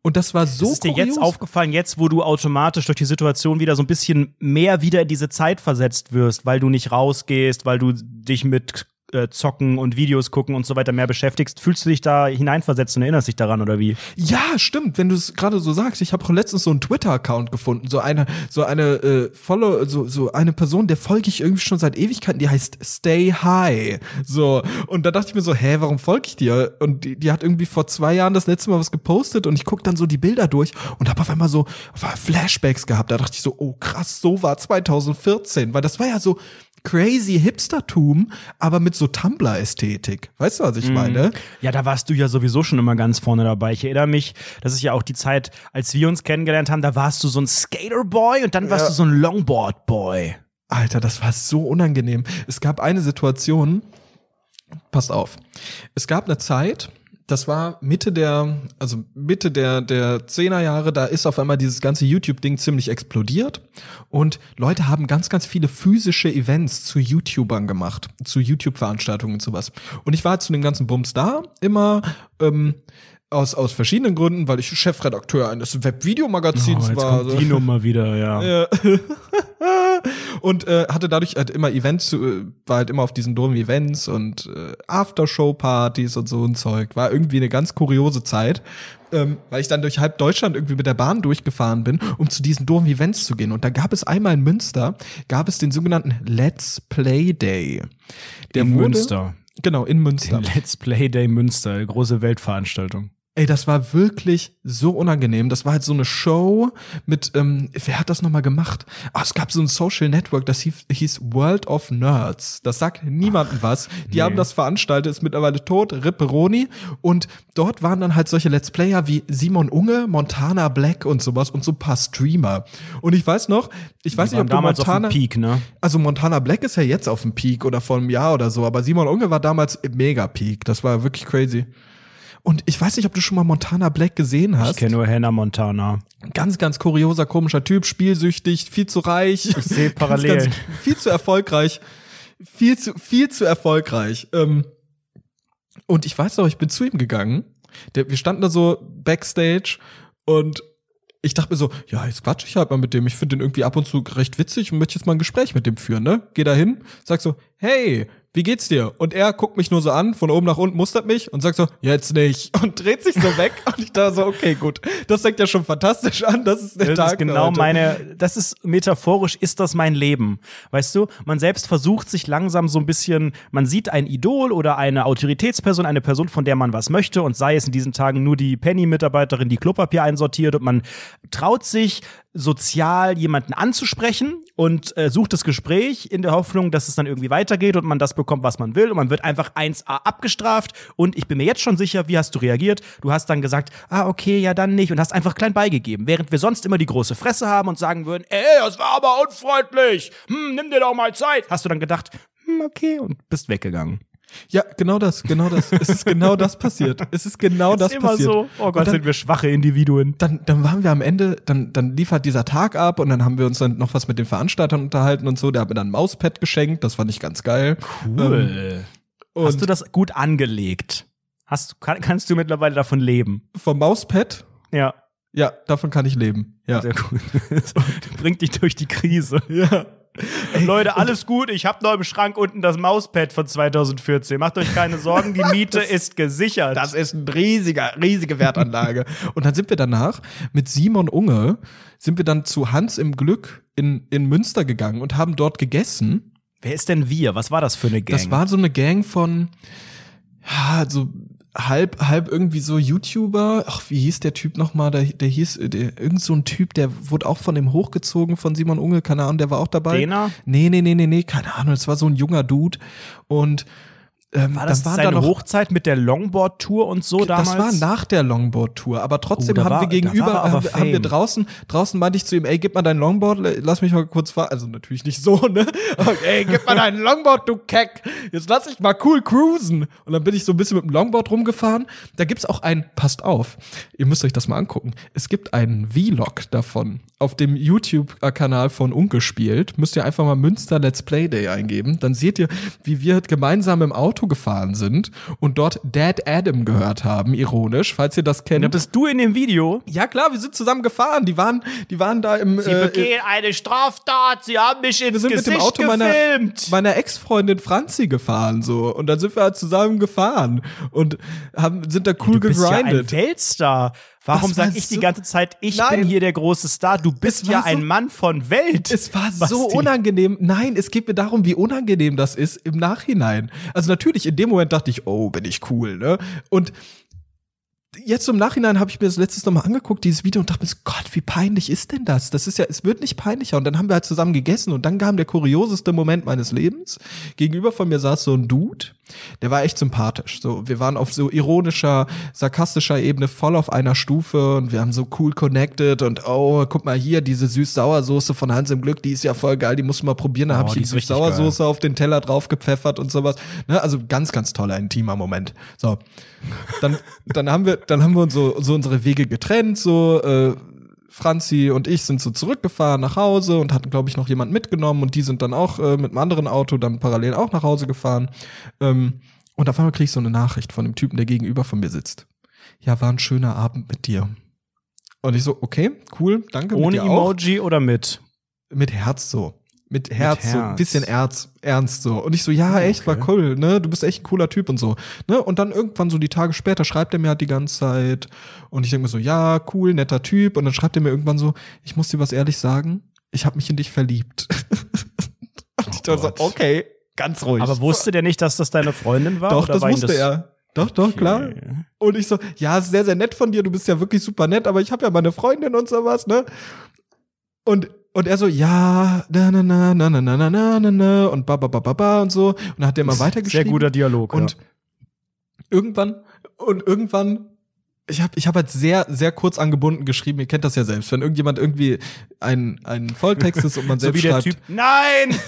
Und das war so. Das ist dir kurios. jetzt aufgefallen, jetzt, wo du automatisch durch die Situation wieder so ein bisschen mehr wieder in diese Zeit versetzt wirst, weil du nicht rausgehst, weil du dich mit äh, zocken und Videos gucken und so weiter mehr beschäftigst, fühlst du dich da hineinversetzt und erinnerst dich daran oder wie? Ja, stimmt. Wenn du es gerade so sagst, ich habe auch letztens so einen Twitter-Account gefunden, so eine, so eine äh, Follow, so so eine Person, der folge ich irgendwie schon seit Ewigkeiten, die heißt Stay High. So und da dachte ich mir so, hä, warum folge ich dir? Und die, die hat irgendwie vor zwei Jahren das letzte Mal was gepostet und ich guck dann so die Bilder durch und habe auf einmal so Flashbacks gehabt. Da dachte ich so, oh krass, so war 2014, weil das war ja so crazy Hipstertum, aber mit so Tumblr-Ästhetik. Weißt du, was ich mhm. meine? Ja, da warst du ja sowieso schon immer ganz vorne dabei. Ich erinnere mich, das ist ja auch die Zeit, als wir uns kennengelernt haben, da warst du so ein Skater-Boy und dann warst ja. du so ein Longboard-Boy. Alter, das war so unangenehm. Es gab eine Situation, passt auf. Es gab eine Zeit, das war Mitte der, also Mitte der, der Zehnerjahre, da ist auf einmal dieses ganze YouTube-Ding ziemlich explodiert und Leute haben ganz, ganz viele physische Events zu YouTubern gemacht, zu YouTube-Veranstaltungen und sowas. Und ich war zu den ganzen Bums da, immer, ähm, aus, aus verschiedenen Gründen, weil ich Chefredakteur eines Webvideomagazins oh, war. Kommt die Nummer wieder, ja. ja. und äh, hatte dadurch halt immer Events, äh, war halt immer auf diesen dummen Events und äh, Aftershow-Partys und so ein Zeug. War irgendwie eine ganz kuriose Zeit, ähm, weil ich dann durch halb Deutschland irgendwie mit der Bahn durchgefahren bin, um zu diesen doofen Events zu gehen. Und da gab es einmal in Münster, gab es den sogenannten Let's Play Day. Der in wurde, Münster. Genau, in Münster. Den Let's Play Day Münster, große Weltveranstaltung. Ey, das war wirklich so unangenehm. Das war halt so eine Show mit, ähm, wer hat das nochmal gemacht? Ah, es gab so ein Social Network, das hieß, hieß World of Nerds. Das sagt niemandem was. Die nee. haben das veranstaltet, ist mittlerweile tot, Ripperoni. Und dort waren dann halt solche Let's Player wie Simon Unge, Montana Black und sowas und so ein paar Streamer. Und ich weiß noch, ich weiß nicht, ob damals Montana, auf dem Peak, ne? Also Montana Black ist ja jetzt auf dem Peak oder vor einem Jahr oder so, aber Simon Unge war damals mega Peak. Das war wirklich crazy. Und ich weiß nicht, ob du schon mal Montana Black gesehen hast. Ich kenne nur Hannah Montana. Ganz, ganz kurioser, komischer Typ, spielsüchtig, viel zu reich. Ich sehe parallel. Ganz, ganz, viel zu erfolgreich. Viel zu, viel zu erfolgreich. Ähm, und ich weiß noch, ich bin zu ihm gegangen. Wir standen da so backstage und ich dachte mir so, ja, jetzt quatsche ich halt mal mit dem. Ich finde den irgendwie ab und zu recht witzig und möchte jetzt mal ein Gespräch mit dem führen, ne? Geh da hin, sag so, hey, wie geht's dir? Und er guckt mich nur so an, von oben nach unten, mustert mich und sagt so, jetzt nicht. Und dreht sich so weg. und ich da so, okay, gut. Das fängt ja schon fantastisch an. Das ist der das Tag. Ist genau heute. meine, das ist metaphorisch, ist das mein Leben. Weißt du, man selbst versucht sich langsam so ein bisschen, man sieht ein Idol oder eine Autoritätsperson, eine Person, von der man was möchte und sei es in diesen Tagen nur die Penny-Mitarbeiterin, die Klopapier einsortiert und man traut sich, sozial jemanden anzusprechen und äh, sucht das Gespräch in der Hoffnung, dass es dann irgendwie weitergeht und man das bekommt, was man will und man wird einfach 1a abgestraft und ich bin mir jetzt schon sicher, wie hast du reagiert? Du hast dann gesagt, ah okay, ja dann nicht und hast einfach klein beigegeben, während wir sonst immer die große Fresse haben und sagen würden, ey, das war aber unfreundlich. Hm, nimm dir doch mal Zeit. Hast du dann gedacht, hm, okay und bist weggegangen. Ja, genau das, genau das. es ist genau das passiert. Es ist genau das ist immer passiert. So. Oh Gott, dann, sind wir schwache Individuen. Dann, dann waren wir am Ende, dann, dann lief halt dieser Tag ab und dann haben wir uns dann noch was mit den Veranstaltern unterhalten und so. Der hat mir dann ein Mauspad geschenkt, das fand ich ganz geil. Cool. Ähm, Hast du das gut angelegt? Hast, kann, kannst du mittlerweile davon leben? Vom Mauspad? Ja. Ja, davon kann ich leben. Ja. Sehr gut. Bringt dich durch die Krise. Ja. Leute, alles gut. Ich habe noch im Schrank unten das Mauspad von 2014. Macht euch keine Sorgen, die Miete das, ist gesichert. Das ist ein riesiger, riesige Wertanlage. und dann sind wir danach mit Simon Unge, sind wir dann zu Hans im Glück in, in Münster gegangen und haben dort gegessen. Wer ist denn wir? Was war das für eine Gang? Das war so eine Gang von, ja, so halb, halb irgendwie so YouTuber. Ach, wie hieß der Typ nochmal? Der, der hieß, der, irgend so ein Typ, der wurde auch von dem hochgezogen von Simon Unge, keine Ahnung, der war auch dabei. Dena? Nee, nee, nee, nee, nee, keine Ahnung, es war so ein junger Dude. Und ähm, war das, das seine noch, Hochzeit mit der Longboard-Tour und so damals? Das war nach der Longboard-Tour, aber trotzdem oh, haben war, wir gegenüber, haben, haben, wir draußen, draußen meinte ich zu ihm, ey, gib mal dein Longboard, lass mich mal kurz fahren. Also natürlich nicht so, ne? Aber, ey, gib mal dein Longboard, du Keck. Jetzt lass ich mal cool cruisen. Und dann bin ich so ein bisschen mit dem Longboard rumgefahren. Da gibt's auch ein, passt auf, ihr müsst euch das mal angucken. Es gibt einen Vlog davon auf dem YouTube-Kanal von Ungespielt. Müsst ihr einfach mal Münster Let's Play Day eingeben. Dann seht ihr, wie wir gemeinsam im Auto gefahren sind und dort Dad Adam gehört haben, ironisch, falls ihr das kennt. Da bist du in dem Video? Ja klar, wir sind zusammen gefahren. Die waren, die waren da im. Sie äh, begehen eine Straftat. Sie haben mich ins wir sind Gesicht mit dem Auto gefilmt. meiner, meiner Ex-Freundin Franzi gefahren so und dann sind wir halt zusammen gefahren und haben sind da cool du bist gegrindet. Ja ein Weltstar. Warum sage ich so die ganze Zeit, ich Nein. bin hier der große Star? Du bist ja so ein Mann von Welt. Es war Basti. so unangenehm. Nein, es geht mir darum, wie unangenehm das ist im Nachhinein. Also natürlich, in dem Moment dachte ich, oh, bin ich cool, ne? Und jetzt im Nachhinein habe ich mir das letztes Mal angeguckt, dieses Video, und dachte mir, Gott, wie peinlich ist denn das? Das ist ja, es wird nicht peinlicher. Und dann haben wir halt zusammen gegessen und dann kam der kurioseste Moment meines Lebens. Gegenüber von mir saß so ein Dude, der war echt sympathisch. So, wir waren auf so ironischer, sarkastischer Ebene voll auf einer Stufe und wir haben so cool connected und oh, guck mal hier, diese süß-sauer-Soße von Hans im Glück, die ist ja voll geil, die musst du mal probieren. Da oh, habe ich die, die süß-sauer-Soße auf den Teller drauf gepfeffert und sowas. Ne? Also ganz, ganz toller, intimer Moment. So. Dann, dann haben wir, dann haben wir uns so, so unsere Wege getrennt, so, äh, Franzi und ich sind so zurückgefahren nach Hause und hatten, glaube ich, noch jemand mitgenommen und die sind dann auch äh, mit einem anderen Auto dann parallel auch nach Hause gefahren. Ähm, und auf einmal krieg ich so eine Nachricht von dem Typen, der gegenüber von mir sitzt. Ja, war ein schöner Abend mit dir. Und ich so, okay, cool, danke. Ohne Emoji oder mit? Mit Herz so mit Herz, mit Herz. so ein bisschen Erz, ernst so. Und ich so, ja, echt, okay. war cool, ne? Du bist echt ein cooler Typ und so. Ne? Und dann irgendwann so die Tage später schreibt er mir halt die ganze Zeit. Und ich denke mir so, ja, cool, netter Typ. Und dann schreibt er mir irgendwann so, ich muss dir was ehrlich sagen, ich habe mich in dich verliebt. und ich dachte so, okay, ganz ruhig. Aber wusste der nicht, dass das deine Freundin war? Doch, das wusste das er. Doch, doch, okay. klar. Und ich so, ja, sehr, sehr nett von dir, du bist ja wirklich super nett, aber ich habe ja meine Freundin und sowas, ne? Und und er so, ja, na, na, na, na, na, na, na, na, na, und ba, ba, ba, ba, ba, und so. Und dann hat der mal weitergeschrieben. Sehr guter Dialog, Und ja. irgendwann, und irgendwann, ich habe ich hab halt sehr, sehr kurz angebunden geschrieben, ihr kennt das ja selbst, wenn irgendjemand irgendwie ein, ein Volltext ist und man selbst so wie schreibt. Typ, Nein!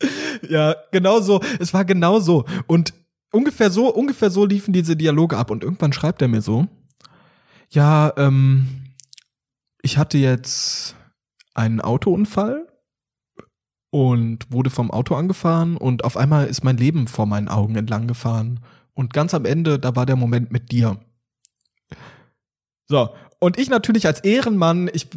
ja, genau so. Es war genau so. Und ungefähr so, ungefähr so liefen diese Dialoge ab. Und irgendwann schreibt er mir so, ja, ähm, ich hatte jetzt einen Autounfall und wurde vom Auto angefahren und auf einmal ist mein Leben vor meinen Augen entlang gefahren. Und ganz am Ende, da war der Moment mit dir. So, und ich natürlich als Ehrenmann, ich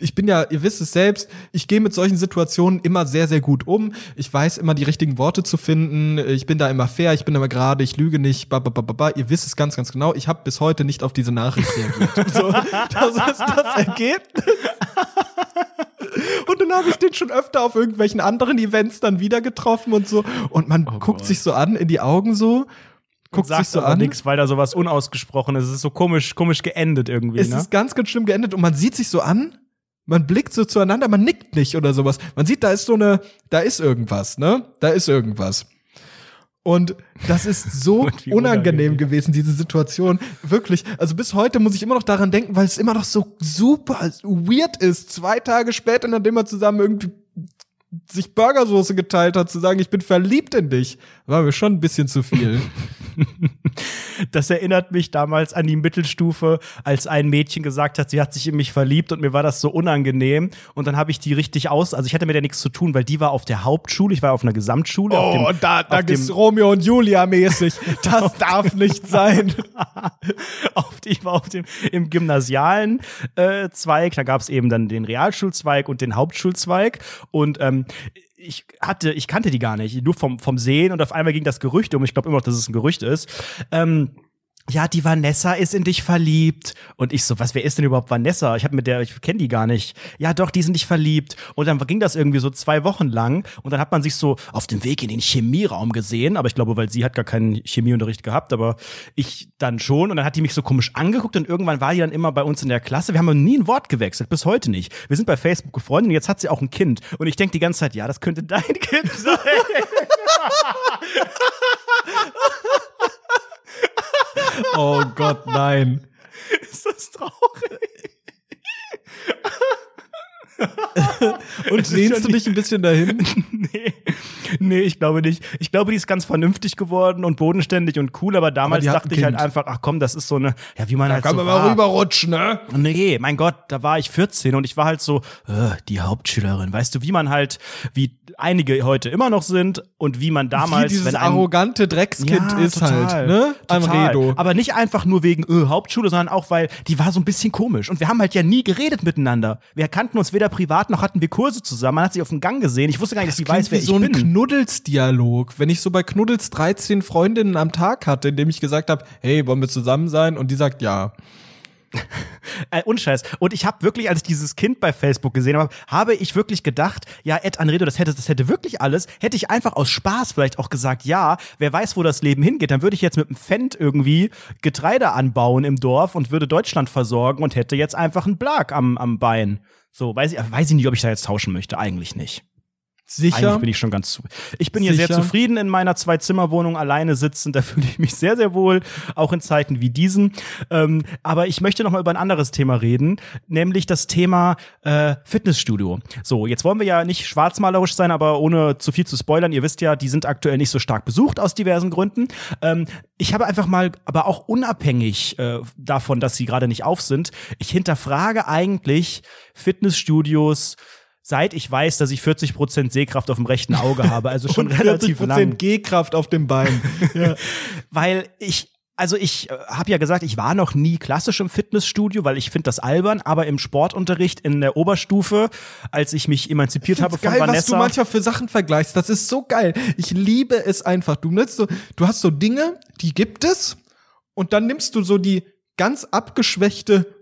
ich bin ja, ihr wisst es selbst, ich gehe mit solchen Situationen immer sehr, sehr gut um. Ich weiß immer die richtigen Worte zu finden. Ich bin da immer fair, ich bin immer gerade, ich lüge nicht. Ba, ba, ba, ba. Ihr wisst es ganz, ganz genau. Ich habe bis heute nicht auf diese Nachricht reagiert. so, das ist das Ergebnis. Und dann habe ich den schon öfter auf irgendwelchen anderen Events dann wieder getroffen und so. Und man oh guckt boy. sich so an in die Augen so guckt sich so an. nichts, weil da sowas unausgesprochen ist. Es ist so komisch, komisch geendet irgendwie. Es ne? ist ganz, ganz schlimm geendet und man sieht sich so an man blickt so zueinander, man nickt nicht oder sowas. Man sieht, da ist so eine, da ist irgendwas, ne? Da ist irgendwas. Und das ist so unangenehm, unangenehm gewesen, diese Situation. Wirklich. Also bis heute muss ich immer noch daran denken, weil es immer noch so super weird ist. Zwei Tage später, nachdem man zusammen irgendwie sich Burgersoße geteilt hat, zu sagen, ich bin verliebt in dich, war mir schon ein bisschen zu viel. Das erinnert mich damals an die Mittelstufe, als ein Mädchen gesagt hat, sie hat sich in mich verliebt und mir war das so unangenehm. Und dann habe ich die richtig aus, also ich hatte mit der nichts zu tun, weil die war auf der Hauptschule, ich war auf einer Gesamtschule. Oh, dem, und da, da ist Romeo und Julia mäßig. Das darf nicht sein. auf, ich war auf dem, im gymnasialen äh, Zweig, da gab es eben dann den Realschulzweig und den Hauptschulzweig. Und ähm, ich hatte, ich kannte die gar nicht, nur vom, vom Sehen und auf einmal ging das Gerücht um, ich glaube immer noch, dass es ein Gerücht ist. Ähm, ja, die Vanessa ist in dich verliebt. Und ich so, was, wer ist denn überhaupt Vanessa? Ich habe mit der, ich kenne die gar nicht. Ja, doch, die sind dich verliebt. Und dann ging das irgendwie so zwei Wochen lang. Und dann hat man sich so auf dem Weg in den Chemieraum gesehen. Aber ich glaube, weil sie hat gar keinen Chemieunterricht gehabt, aber ich dann schon. Und dann hat die mich so komisch angeguckt und irgendwann war die dann immer bei uns in der Klasse. Wir haben nie ein Wort gewechselt, bis heute nicht. Wir sind bei Facebook gefreundet und jetzt hat sie auch ein Kind. Und ich denke die ganze Zeit, ja, das könnte dein Kind sein. Oh Gott, nein. Ist das traurig? Und lehnst du dich ein bisschen dahin? nee. Nee, ich glaube nicht. Ich glaube, die ist ganz vernünftig geworden und bodenständig und cool, aber damals aber dachte ich halt einfach, ach komm, das ist so eine, ja, wie man da halt kann so man mal rüberrutschen, ne? Nee, mein Gott, da war ich 14 und ich war halt so, äh, die Hauptschülerin. Weißt du, wie man halt, wie einige heute immer noch sind und wie man damals, wie dieses wenn ein, arrogante Dreckskind Ja, ist total, halt, ne? Am Total. Redo. Aber nicht einfach nur wegen öh, Hauptschule, sondern auch, weil die war so ein bisschen komisch. Und wir haben halt ja nie geredet miteinander. Wir kannten uns weder privat noch hatten wir Kurse zusammen. Man hat sie auf dem Gang gesehen. Ich wusste gar nicht, dass sie weiß, wer wie so ich ein bin. Knuddels-Dialog. Wenn ich so bei Knuddels 13 Freundinnen am Tag hatte, indem ich gesagt habe, hey, wollen wir zusammen sein? Und die sagt ja. Äh, Unscheiß. Und ich habe wirklich, als ich dieses Kind bei Facebook gesehen habe, habe ich wirklich gedacht, ja, Ed Anredo, das hätte, das hätte wirklich alles. Hätte ich einfach aus Spaß vielleicht auch gesagt, ja, wer weiß, wo das Leben hingeht, dann würde ich jetzt mit einem Fendt irgendwie Getreide anbauen im Dorf und würde Deutschland versorgen und hätte jetzt einfach einen Blag am, am Bein. So, weiß ich, weiß ich nicht, ob ich da jetzt tauschen möchte. Eigentlich nicht. Sicher? Eigentlich bin ich schon ganz zu. Ich bin hier sehr Sicher? zufrieden in meiner Zwei-Zimmer-Wohnung alleine sitzend. Da fühle ich mich sehr, sehr wohl, auch in Zeiten wie diesen. Ähm, aber ich möchte noch mal über ein anderes Thema reden, nämlich das Thema äh, Fitnessstudio. So, jetzt wollen wir ja nicht schwarzmalerisch sein, aber ohne zu viel zu spoilern. Ihr wisst ja, die sind aktuell nicht so stark besucht aus diversen Gründen. Ähm, ich habe einfach mal, aber auch unabhängig äh, davon, dass sie gerade nicht auf sind, ich hinterfrage eigentlich Fitnessstudios seit ich weiß, dass ich 40% Sehkraft auf dem rechten Auge habe, also schon relativ 40% lang. G-Kraft auf dem Bein. ja. Weil ich, also ich äh, habe ja gesagt, ich war noch nie klassisch im Fitnessstudio, weil ich finde das albern, aber im Sportunterricht in der Oberstufe, als ich mich emanzipiert habe von geil, was du Vanessa. manchmal für Sachen vergleichst. Das ist so geil. Ich liebe es einfach. Du nimmst so, du hast so Dinge, die gibt es, und dann nimmst du so die ganz abgeschwächte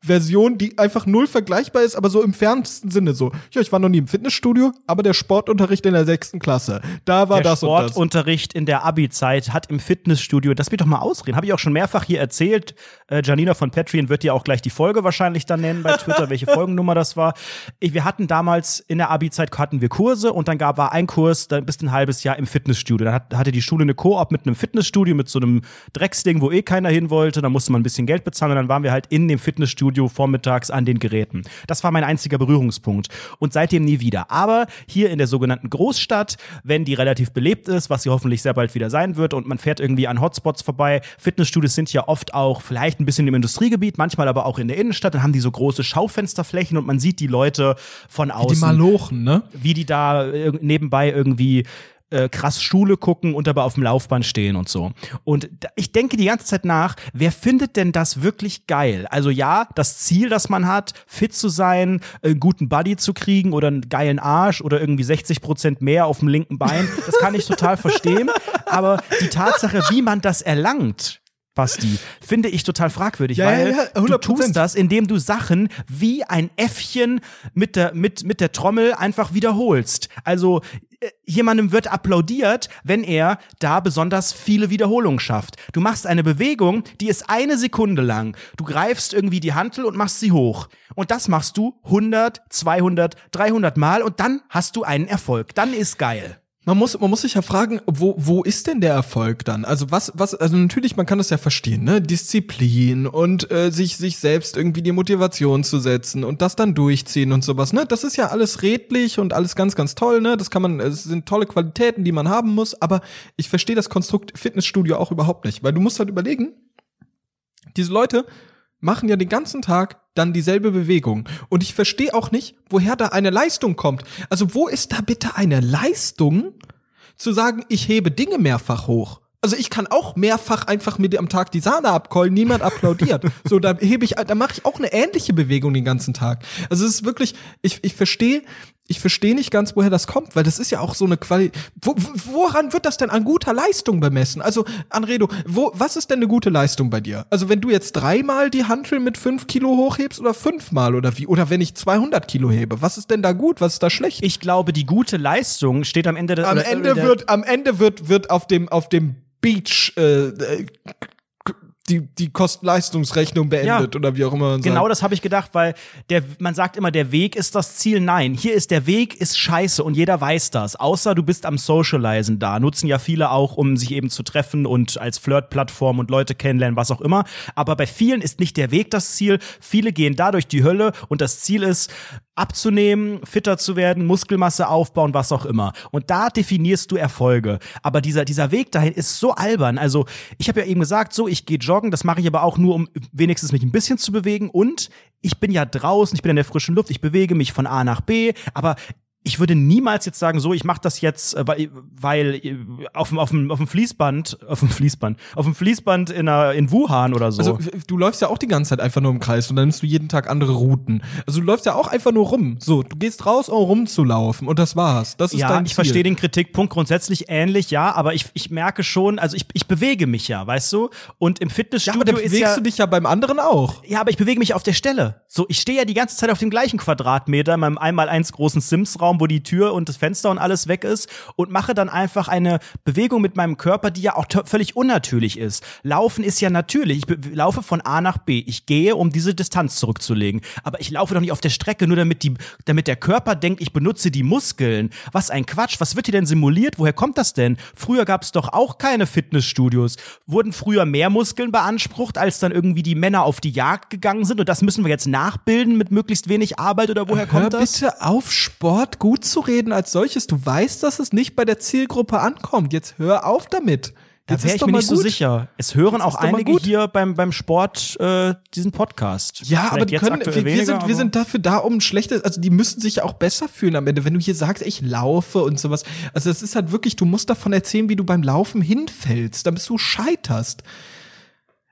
Version, die einfach null vergleichbar ist, aber so im fernsten Sinne so. Ja, ich war noch nie im Fitnessstudio, aber der Sportunterricht in der sechsten Klasse, da war der das und das. Sportunterricht in der Abi-Zeit hat im Fitnessstudio, das wird doch mal ausreden, habe ich auch schon mehrfach hier erzählt. Äh, Janina von Patreon wird dir auch gleich die Folge wahrscheinlich dann nennen bei Twitter, welche Folgennummer das war. Ich, wir hatten damals in der Abi-Zeit hatten wir Kurse und dann gab war ein Kurs, dann bist ein halbes Jahr im Fitnessstudio. Dann hat, hatte die Schule eine Koop mit einem Fitnessstudio, mit so einem Drecksding, wo eh keiner hin wollte. Da musste man ein bisschen Geld bezahlen und dann waren wir halt in dem Fitnessstudio vormittags an den Geräten. Das war mein einziger Berührungspunkt. Und seitdem nie wieder. Aber hier in der sogenannten Großstadt, wenn die relativ belebt ist, was sie hoffentlich sehr bald wieder sein wird, und man fährt irgendwie an Hotspots vorbei, Fitnessstudios sind ja oft auch vielleicht ein bisschen im Industriegebiet, manchmal aber auch in der Innenstadt, dann haben die so große Schaufensterflächen und man sieht die Leute von die außen Malochen, ne? wie die da äh, nebenbei irgendwie äh, krass Schule gucken und dabei auf dem Laufband stehen und so. Und da, ich denke die ganze Zeit nach, wer findet denn das wirklich geil? Also ja, das Ziel, das man hat, fit zu sein, einen guten Buddy zu kriegen oder einen geilen Arsch oder irgendwie 60 Prozent mehr auf dem linken Bein, das kann ich total verstehen. Aber die Tatsache, wie man das erlangt, Basti, finde ich total fragwürdig, Ja, weil ja, ja, du 100%. tust das, indem du Sachen wie ein Äffchen mit der, mit, mit der Trommel einfach wiederholst. Also äh, jemandem wird applaudiert, wenn er da besonders viele Wiederholungen schafft. Du machst eine Bewegung, die ist eine Sekunde lang. Du greifst irgendwie die Hantel und machst sie hoch. Und das machst du 100, 200, 300 Mal und dann hast du einen Erfolg. Dann ist geil. Man muss, man muss sich ja fragen, wo, wo ist denn der Erfolg dann? Also was, was, also natürlich, man kann das ja verstehen, ne? Disziplin und äh, sich, sich selbst irgendwie die Motivation zu setzen und das dann durchziehen und sowas, ne? Das ist ja alles redlich und alles ganz, ganz toll, ne? Das kann man, es sind tolle Qualitäten, die man haben muss, aber ich verstehe das Konstrukt Fitnessstudio auch überhaupt nicht, weil du musst halt überlegen, diese Leute machen ja den ganzen Tag dann dieselbe Bewegung. Und ich verstehe auch nicht, woher da eine Leistung kommt. Also wo ist da bitte eine Leistung, zu sagen, ich hebe Dinge mehrfach hoch? Also ich kann auch mehrfach einfach mit am Tag die Sahne abkeulen, niemand applaudiert. so, da hebe ich, da mache ich auch eine ähnliche Bewegung den ganzen Tag. Also es ist wirklich, ich, ich verstehe, ich verstehe nicht ganz, woher das kommt, weil das ist ja auch so eine Qualität. Wo, woran wird das denn an guter Leistung bemessen? Also, Anredo, wo, was ist denn eine gute Leistung bei dir? Also, wenn du jetzt dreimal die Hantel mit fünf Kilo hochhebst oder fünfmal oder wie? Oder wenn ich 200 Kilo hebe, was ist denn da gut? Was ist da schlecht? Ich glaube, die gute Leistung steht am Ende der, Am Ende der, wird, am Ende wird, wird auf dem, auf dem Beach, äh, die, die Kosten-Leistungsrechnung beendet ja, oder wie auch immer man sagt. Genau das habe ich gedacht, weil der, man sagt immer, der Weg ist das Ziel. Nein, hier ist der Weg ist scheiße und jeder weiß das. Außer du bist am Socializen da. Nutzen ja viele auch, um sich eben zu treffen und als Flirt-Plattform und Leute kennenlernen, was auch immer. Aber bei vielen ist nicht der Weg das Ziel. Viele gehen da durch die Hölle und das Ziel ist, abzunehmen, fitter zu werden, Muskelmasse aufbauen, was auch immer. Und da definierst du Erfolge. Aber dieser, dieser Weg dahin ist so albern. Also ich habe ja eben gesagt, so, ich gehe joggen, das mache ich aber auch nur, um wenigstens mich ein bisschen zu bewegen. Und ich bin ja draußen, ich bin in der frischen Luft, ich bewege mich von A nach B, aber ich würde niemals jetzt sagen, so, ich mache das jetzt, äh, weil, weil äh, auf dem, auf, dem, auf dem Fließband, auf dem Fließband, auf dem Fließband in, einer, in Wuhan oder so. Also du läufst ja auch die ganze Zeit einfach nur im Kreis und dann nimmst du jeden Tag andere Routen. Also du läufst ja auch einfach nur rum. So, du gehst raus, um rumzulaufen und das war's. Das ist ja, dein ich verstehe den Kritikpunkt grundsätzlich ähnlich, ja, aber ich, ich merke schon, also ich, ich bewege mich ja, weißt du? Und im Fitnessstudio ja, aber bewegst ja, du dich ja beim anderen auch. Ja, aber ich bewege mich auf der Stelle. So, ich stehe ja die ganze Zeit auf dem gleichen Quadratmeter in meinem einmal eins großen Sims-Raum Raum, wo die Tür und das Fenster und alles weg ist und mache dann einfach eine Bewegung mit meinem Körper, die ja auch völlig unnatürlich ist. Laufen ist ja natürlich. Ich laufe von A nach B. Ich gehe, um diese Distanz zurückzulegen. Aber ich laufe doch nicht auf der Strecke, nur damit, die, damit der Körper denkt, ich benutze die Muskeln. Was ein Quatsch. Was wird hier denn simuliert? Woher kommt das denn? Früher gab es doch auch keine Fitnessstudios. Wurden früher mehr Muskeln beansprucht, als dann irgendwie die Männer auf die Jagd gegangen sind? Und das müssen wir jetzt nachbilden mit möglichst wenig Arbeit oder woher Hör kommt das? bitte auf, Sport gut zu reden als solches. Du weißt, dass es nicht bei der Zielgruppe ankommt. Jetzt hör auf damit. Da wäre ich mir nicht gut. so sicher. Es hören auch einige hier beim, beim Sport äh, diesen Podcast. Ja, Vielleicht aber die können, wir, weniger, sind, wir sind dafür da, um schlechtes, also die müssen sich ja auch besser fühlen am Ende. Wenn du hier sagst, ich laufe und sowas. Also es ist halt wirklich, du musst davon erzählen, wie du beim Laufen hinfällst, damit du scheiterst.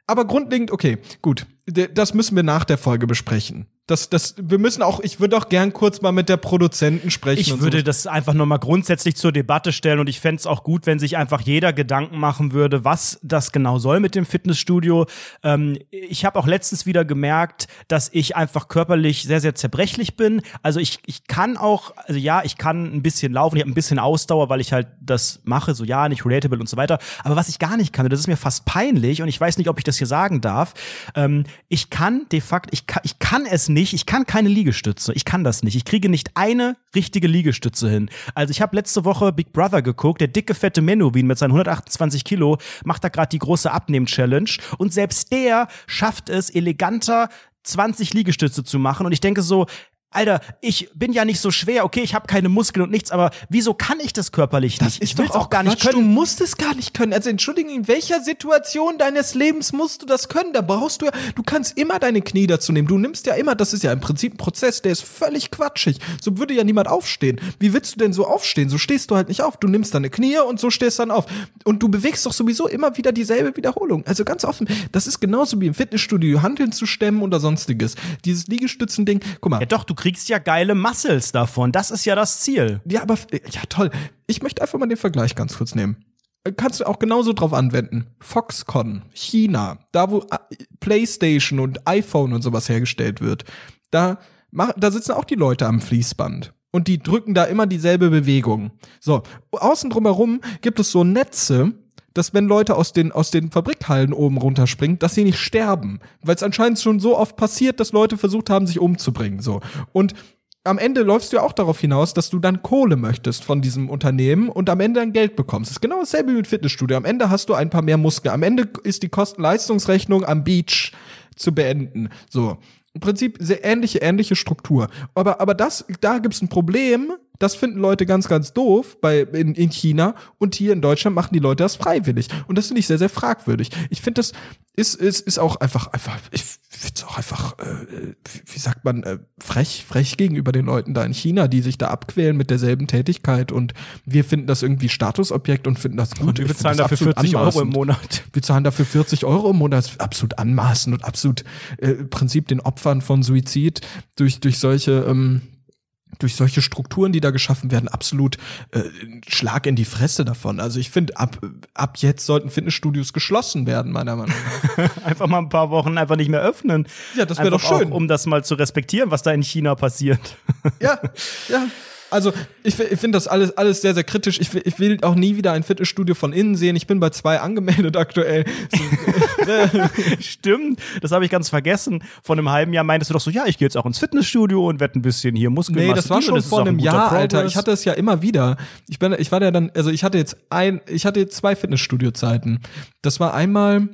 Aber grundlegend, okay, gut. Das müssen wir nach der Folge besprechen das, das, wir müssen auch, ich würde auch gern kurz mal mit der Produzenten sprechen. Ich würde so. das einfach nochmal grundsätzlich zur Debatte stellen und ich fände es auch gut, wenn sich einfach jeder Gedanken machen würde, was das genau soll mit dem Fitnessstudio. Ähm, ich habe auch letztens wieder gemerkt, dass ich einfach körperlich sehr, sehr zerbrechlich bin. Also ich, ich kann auch, also ja, ich kann ein bisschen laufen, ich habe ein bisschen Ausdauer, weil ich halt das mache, so ja, nicht relatable und so weiter. Aber was ich gar nicht kann, das ist mir fast peinlich und ich weiß nicht, ob ich das hier sagen darf. Ähm, ich kann de facto, ich kann, ich kann es nicht nicht, ich kann keine Liegestütze. Ich kann das nicht. Ich kriege nicht eine richtige Liegestütze hin. Also ich habe letzte Woche Big Brother geguckt. Der dicke, fette Menowin mit seinen 128 Kilo macht da gerade die große Abnehm-Challenge. Und selbst der schafft es, eleganter 20 Liegestütze zu machen. Und ich denke so, Alter, ich bin ja nicht so schwer, okay, ich habe keine Muskeln und nichts, aber wieso kann ich das körperlich nicht? Das ich will auch gar nicht können. Du musst es gar nicht können. Also entschuldigen, in welcher Situation deines Lebens musst du das können? Da brauchst du ja, du kannst immer deine Knie dazu nehmen. Du nimmst ja immer, das ist ja im Prinzip ein Prozess, der ist völlig quatschig. So würde ja niemand aufstehen. Wie willst du denn so aufstehen? So stehst du halt nicht auf. Du nimmst deine Knie und so stehst dann auf. Und du bewegst doch sowieso immer wieder dieselbe Wiederholung. Also ganz offen, das ist genauso wie im Fitnessstudio, Handeln zu stemmen oder sonstiges. Dieses Liegestützen-Ding, guck mal. Ja doch, du kriegst ja geile Muscles davon. Das ist ja das Ziel. Ja, aber ja, toll. Ich möchte einfach mal den Vergleich ganz kurz nehmen. Kannst du auch genauso drauf anwenden. Foxconn, China, da wo äh, PlayStation und iPhone und sowas hergestellt wird, da, da sitzen auch die Leute am Fließband und die drücken da immer dieselbe Bewegung. So, außen drumherum gibt es so Netze, dass wenn Leute aus den, aus den Fabrikhallen oben runterspringen, dass sie nicht sterben. Weil es anscheinend schon so oft passiert, dass Leute versucht haben, sich umzubringen. So. Und am Ende läufst du ja auch darauf hinaus, dass du dann Kohle möchtest von diesem Unternehmen und am Ende dann Geld bekommst. Das ist genau dasselbe wie mit Fitnessstudio. Am Ende hast du ein paar mehr Muskeln. Am Ende ist die Kosten-Leistungsrechnung am Beach zu beenden. So. Im Prinzip sehr ähnliche, ähnliche Struktur. Aber, aber das, da gibt's ein Problem, das finden Leute ganz, ganz doof bei, in, in China und hier in Deutschland machen die Leute das freiwillig. Und das finde ich sehr, sehr fragwürdig. Ich finde, das ist, ist, ist auch einfach, einfach, ich finde es auch einfach, äh, wie sagt man, äh, frech, frech gegenüber den Leuten da in China, die sich da abquälen mit derselben Tätigkeit und wir finden das irgendwie Statusobjekt und finden das gut. Und wir bezahlen dafür 40 anmaßend. Euro im Monat. Wir zahlen dafür 40 Euro im Monat. Das ist absolut anmaßend und absolut äh, im Prinzip den Opfern von Suizid durch, durch solche ähm, durch solche Strukturen, die da geschaffen werden, absolut äh, Schlag in die Fresse davon. Also ich finde, ab, ab jetzt sollten Fitnessstudios geschlossen werden, meiner Meinung nach. einfach mal ein paar Wochen einfach nicht mehr öffnen. Ja, das wäre doch schön. Auch, um das mal zu respektieren, was da in China passiert. ja, ja. Also ich, ich finde das alles, alles sehr, sehr kritisch. Ich, ich will auch nie wieder ein Fitnessstudio von innen sehen. Ich bin bei zwei angemeldet aktuell. Stimmt, das habe ich ganz vergessen. Vor einem halben Jahr meintest du doch so, ja, ich gehe jetzt auch ins Fitnessstudio und werde ein bisschen hier Muskeln Nee, das war schon vor einem Jahr, Progress. Alter. Ich hatte es ja immer wieder. Ich bin, ich war ja dann, also ich hatte jetzt ein, ich hatte jetzt zwei Fitnessstudio-Zeiten. Das war einmal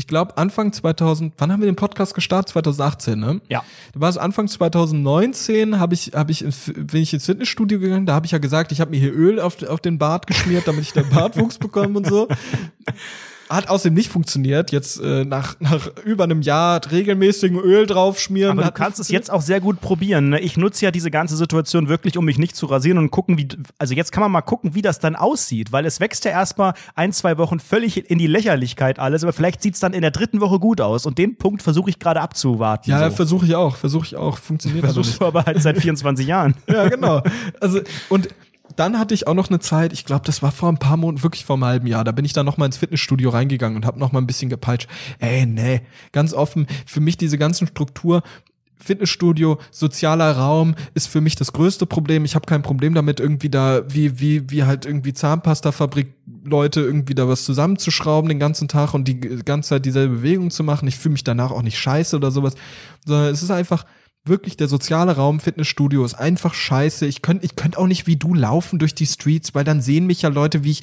ich glaube, Anfang 2000, wann haben wir den Podcast gestartet? 2018, ne? Ja. Da war es Anfang 2019, habe ich, habe ich, bin ich ins Fitnessstudio gegangen, da habe ich ja gesagt, ich habe mir hier Öl auf, auf den Bart geschmiert, damit ich den Bartwuchs bekomme und so. Hat außerdem nicht funktioniert. Jetzt äh, nach, nach über einem Jahr regelmäßigen Öl draufschmieren. Aber du kannst es jetzt auch sehr gut probieren. Ne? Ich nutze ja diese ganze Situation wirklich, um mich nicht zu rasieren und gucken, wie. Also jetzt kann man mal gucken, wie das dann aussieht, weil es wächst ja erstmal ein, zwei Wochen völlig in die Lächerlichkeit alles, aber vielleicht sieht es dann in der dritten Woche gut aus. Und den Punkt versuche ich gerade abzuwarten. Ja, so. versuche ich auch. Versuche ich auch. Funktioniert Versuchst du aber halt seit 24 Jahren. ja, genau. Also, und dann hatte ich auch noch eine Zeit, ich glaube, das war vor ein paar Monaten, wirklich vor einem halben Jahr, da bin ich dann noch mal ins Fitnessstudio reingegangen und habe noch mal ein bisschen gepeitscht. Ey, nee, ganz offen, für mich diese ganzen Struktur, Fitnessstudio, sozialer Raum ist für mich das größte Problem. Ich habe kein Problem damit, irgendwie da, wie, wie, wie halt irgendwie Zahnpastafabrik Leute irgendwie da was zusammenzuschrauben den ganzen Tag und die ganze Zeit dieselbe Bewegung zu machen. Ich fühle mich danach auch nicht scheiße oder sowas, sondern es ist einfach, wirklich der soziale Raum Fitnessstudio ist einfach scheiße. Ich könnte ich könnt auch nicht wie du laufen durch die Streets, weil dann sehen mich ja Leute, wie ich.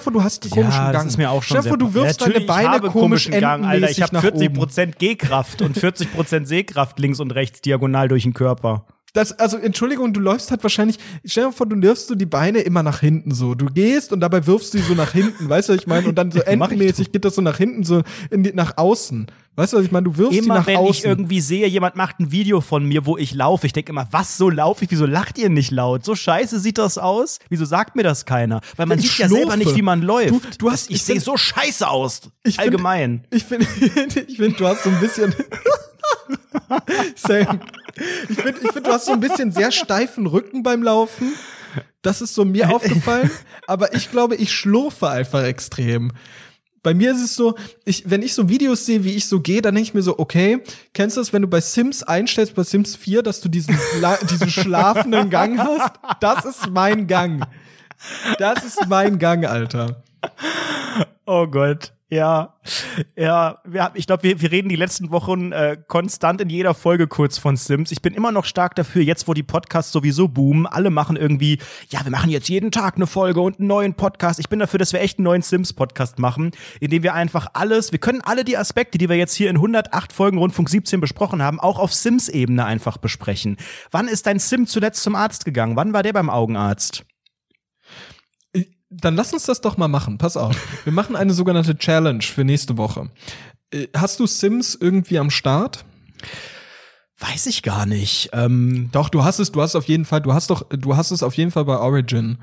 Vor, du hast einen komischen ja, Gang. Das ist mir auch schon vor, du wirfst deine Beine komisch Gang, Alter. Ich habe 40 Prozent G-Kraft und 40 Prozent Sehkraft links und rechts diagonal durch den Körper. Das, also Entschuldigung, du läufst halt wahrscheinlich, stell dir vor, du wirfst du die Beine immer nach hinten so. Du gehst und dabei wirfst du die so nach hinten, weißt du, was ich meine? Und dann so endmäßig geht das so nach hinten, so in die, nach außen. Weißt du, was ich meine? Du wirfst immer, die nach wenn außen. ich irgendwie sehe, jemand macht ein Video von mir, wo ich laufe, ich denke immer, was, so laufe ich? Wieso lacht ihr nicht laut? So scheiße sieht das aus? Wieso sagt mir das keiner? Weil man ich sieht schlurfe. ja selber nicht, wie man läuft. Du, du hast, ich, ich sehe so scheiße aus. Ich allgemein. Find, ich finde, ich finde, du hast so ein bisschen Same. Ich finde, ich find, du hast so ein bisschen sehr steifen Rücken beim Laufen. Das ist so mir aufgefallen. Aber ich glaube, ich schlurfe einfach extrem. Bei mir ist es so, ich, wenn ich so Videos sehe, wie ich so gehe, dann denke ich mir so, okay, kennst du das, wenn du bei Sims einstellst, bei Sims 4, dass du diesen, diesen schlafenden Gang hast? Das ist mein Gang. Das ist mein Gang, Alter. Oh Gott. Ja, ja, wir, ich glaube, wir, wir reden die letzten Wochen äh, konstant in jeder Folge kurz von Sims. Ich bin immer noch stark dafür, jetzt wo die Podcasts sowieso boomen, alle machen irgendwie, ja, wir machen jetzt jeden Tag eine Folge und einen neuen Podcast. Ich bin dafür, dass wir echt einen neuen Sims-Podcast machen, in dem wir einfach alles, wir können alle die Aspekte, die wir jetzt hier in 108 Folgen Rundfunk 17 besprochen haben, auch auf Sims-Ebene einfach besprechen. Wann ist dein Sim zuletzt zum Arzt gegangen? Wann war der beim Augenarzt? Dann lass uns das doch mal machen. Pass auf. Wir machen eine sogenannte Challenge für nächste Woche. Äh, hast du Sims irgendwie am Start? Weiß ich gar nicht. Ähm doch, du hast es, du hast auf jeden Fall, du hast doch, du hast es auf jeden Fall bei Origin.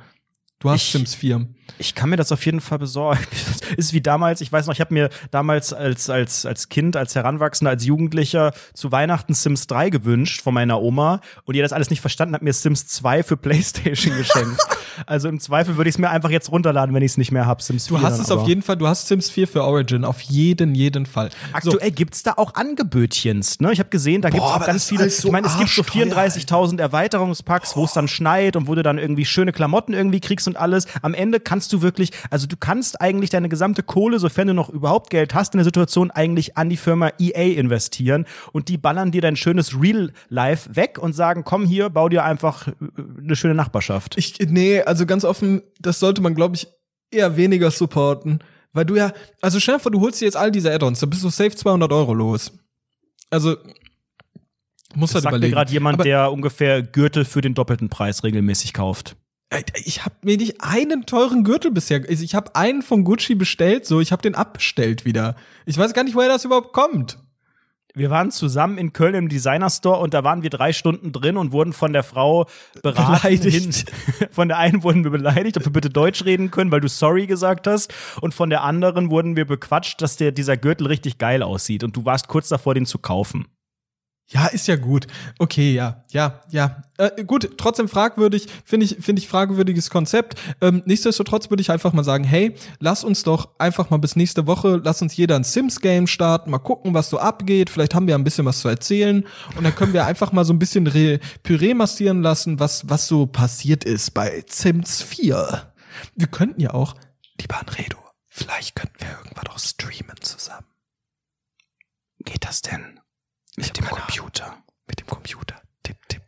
Du hast ich, Sims 4. Ich kann mir das auf jeden Fall besorgen. ist wie damals, ich weiß noch, ich habe mir damals als, als, als Kind, als Heranwachsender, als Jugendlicher zu Weihnachten Sims 3 gewünscht von meiner Oma und die das alles nicht verstanden hat, mir Sims 2 für Playstation geschenkt. also im Zweifel würde ich es mir einfach jetzt runterladen, wenn ich es nicht mehr habe. Sims 4. Du hast es auf jeden Fall, du hast Sims 4 für Origin, auf jeden, jeden Fall. Aktuell so. gibt's da auch Angebötchens, ne? Ich habe gesehen, da gibt's auch ganz viele, so ich meine, es gibt so 34.000 Erweiterungspacks, wo es dann schneit und wo du dann irgendwie schöne Klamotten irgendwie kriegst und und alles. Am Ende kannst du wirklich, also du kannst eigentlich deine gesamte Kohle, sofern du noch überhaupt Geld hast in der Situation, eigentlich an die Firma EA investieren und die ballern dir dein schönes Real Life weg und sagen, komm hier, bau dir einfach äh, eine schöne Nachbarschaft. Ich, nee, also ganz offen, das sollte man, glaube ich, eher weniger supporten. Weil du ja, also stell dir vor, du holst dir jetzt all diese Add-ons, dann bist du safe 200 Euro los. Also, muss das halt sagt überlegen. mir gerade jemand, Aber der ungefähr Gürtel für den doppelten Preis regelmäßig kauft. Ich habe mir nicht einen teuren Gürtel bisher. Ich habe einen von Gucci bestellt, so ich habe den abbestellt wieder. Ich weiß gar nicht, woher das überhaupt kommt wir waren zusammen in Köln im Designer Store und da waren wir drei Stunden drin und wurden von der Frau beraten. Beleidigt. Von der einen wurden wir beleidigt, ob wir bitte Deutsch reden können, weil du sorry gesagt hast. Und von der anderen wurden wir bequatscht, dass der, dieser Gürtel richtig geil aussieht. Und du warst kurz davor, den zu kaufen. Ja, ist ja gut. Okay, ja, ja, ja. Äh, gut, trotzdem fragwürdig, finde ich, finde ich fragwürdiges Konzept. Ähm, nichtsdestotrotz würde ich einfach mal sagen, hey, lass uns doch einfach mal bis nächste Woche, lass uns jeder ein Sims-Game starten, mal gucken, was so abgeht. Vielleicht haben wir ein bisschen was zu erzählen und dann können wir einfach mal so ein bisschen Re Püree massieren lassen, was, was so passiert ist bei Sims 4. Wir könnten ja auch, lieber Anredo, vielleicht könnten wir irgendwann auch streamen zusammen. Geht das denn? Mit dem Computer. Mit dem Computer. Tipp, tipp.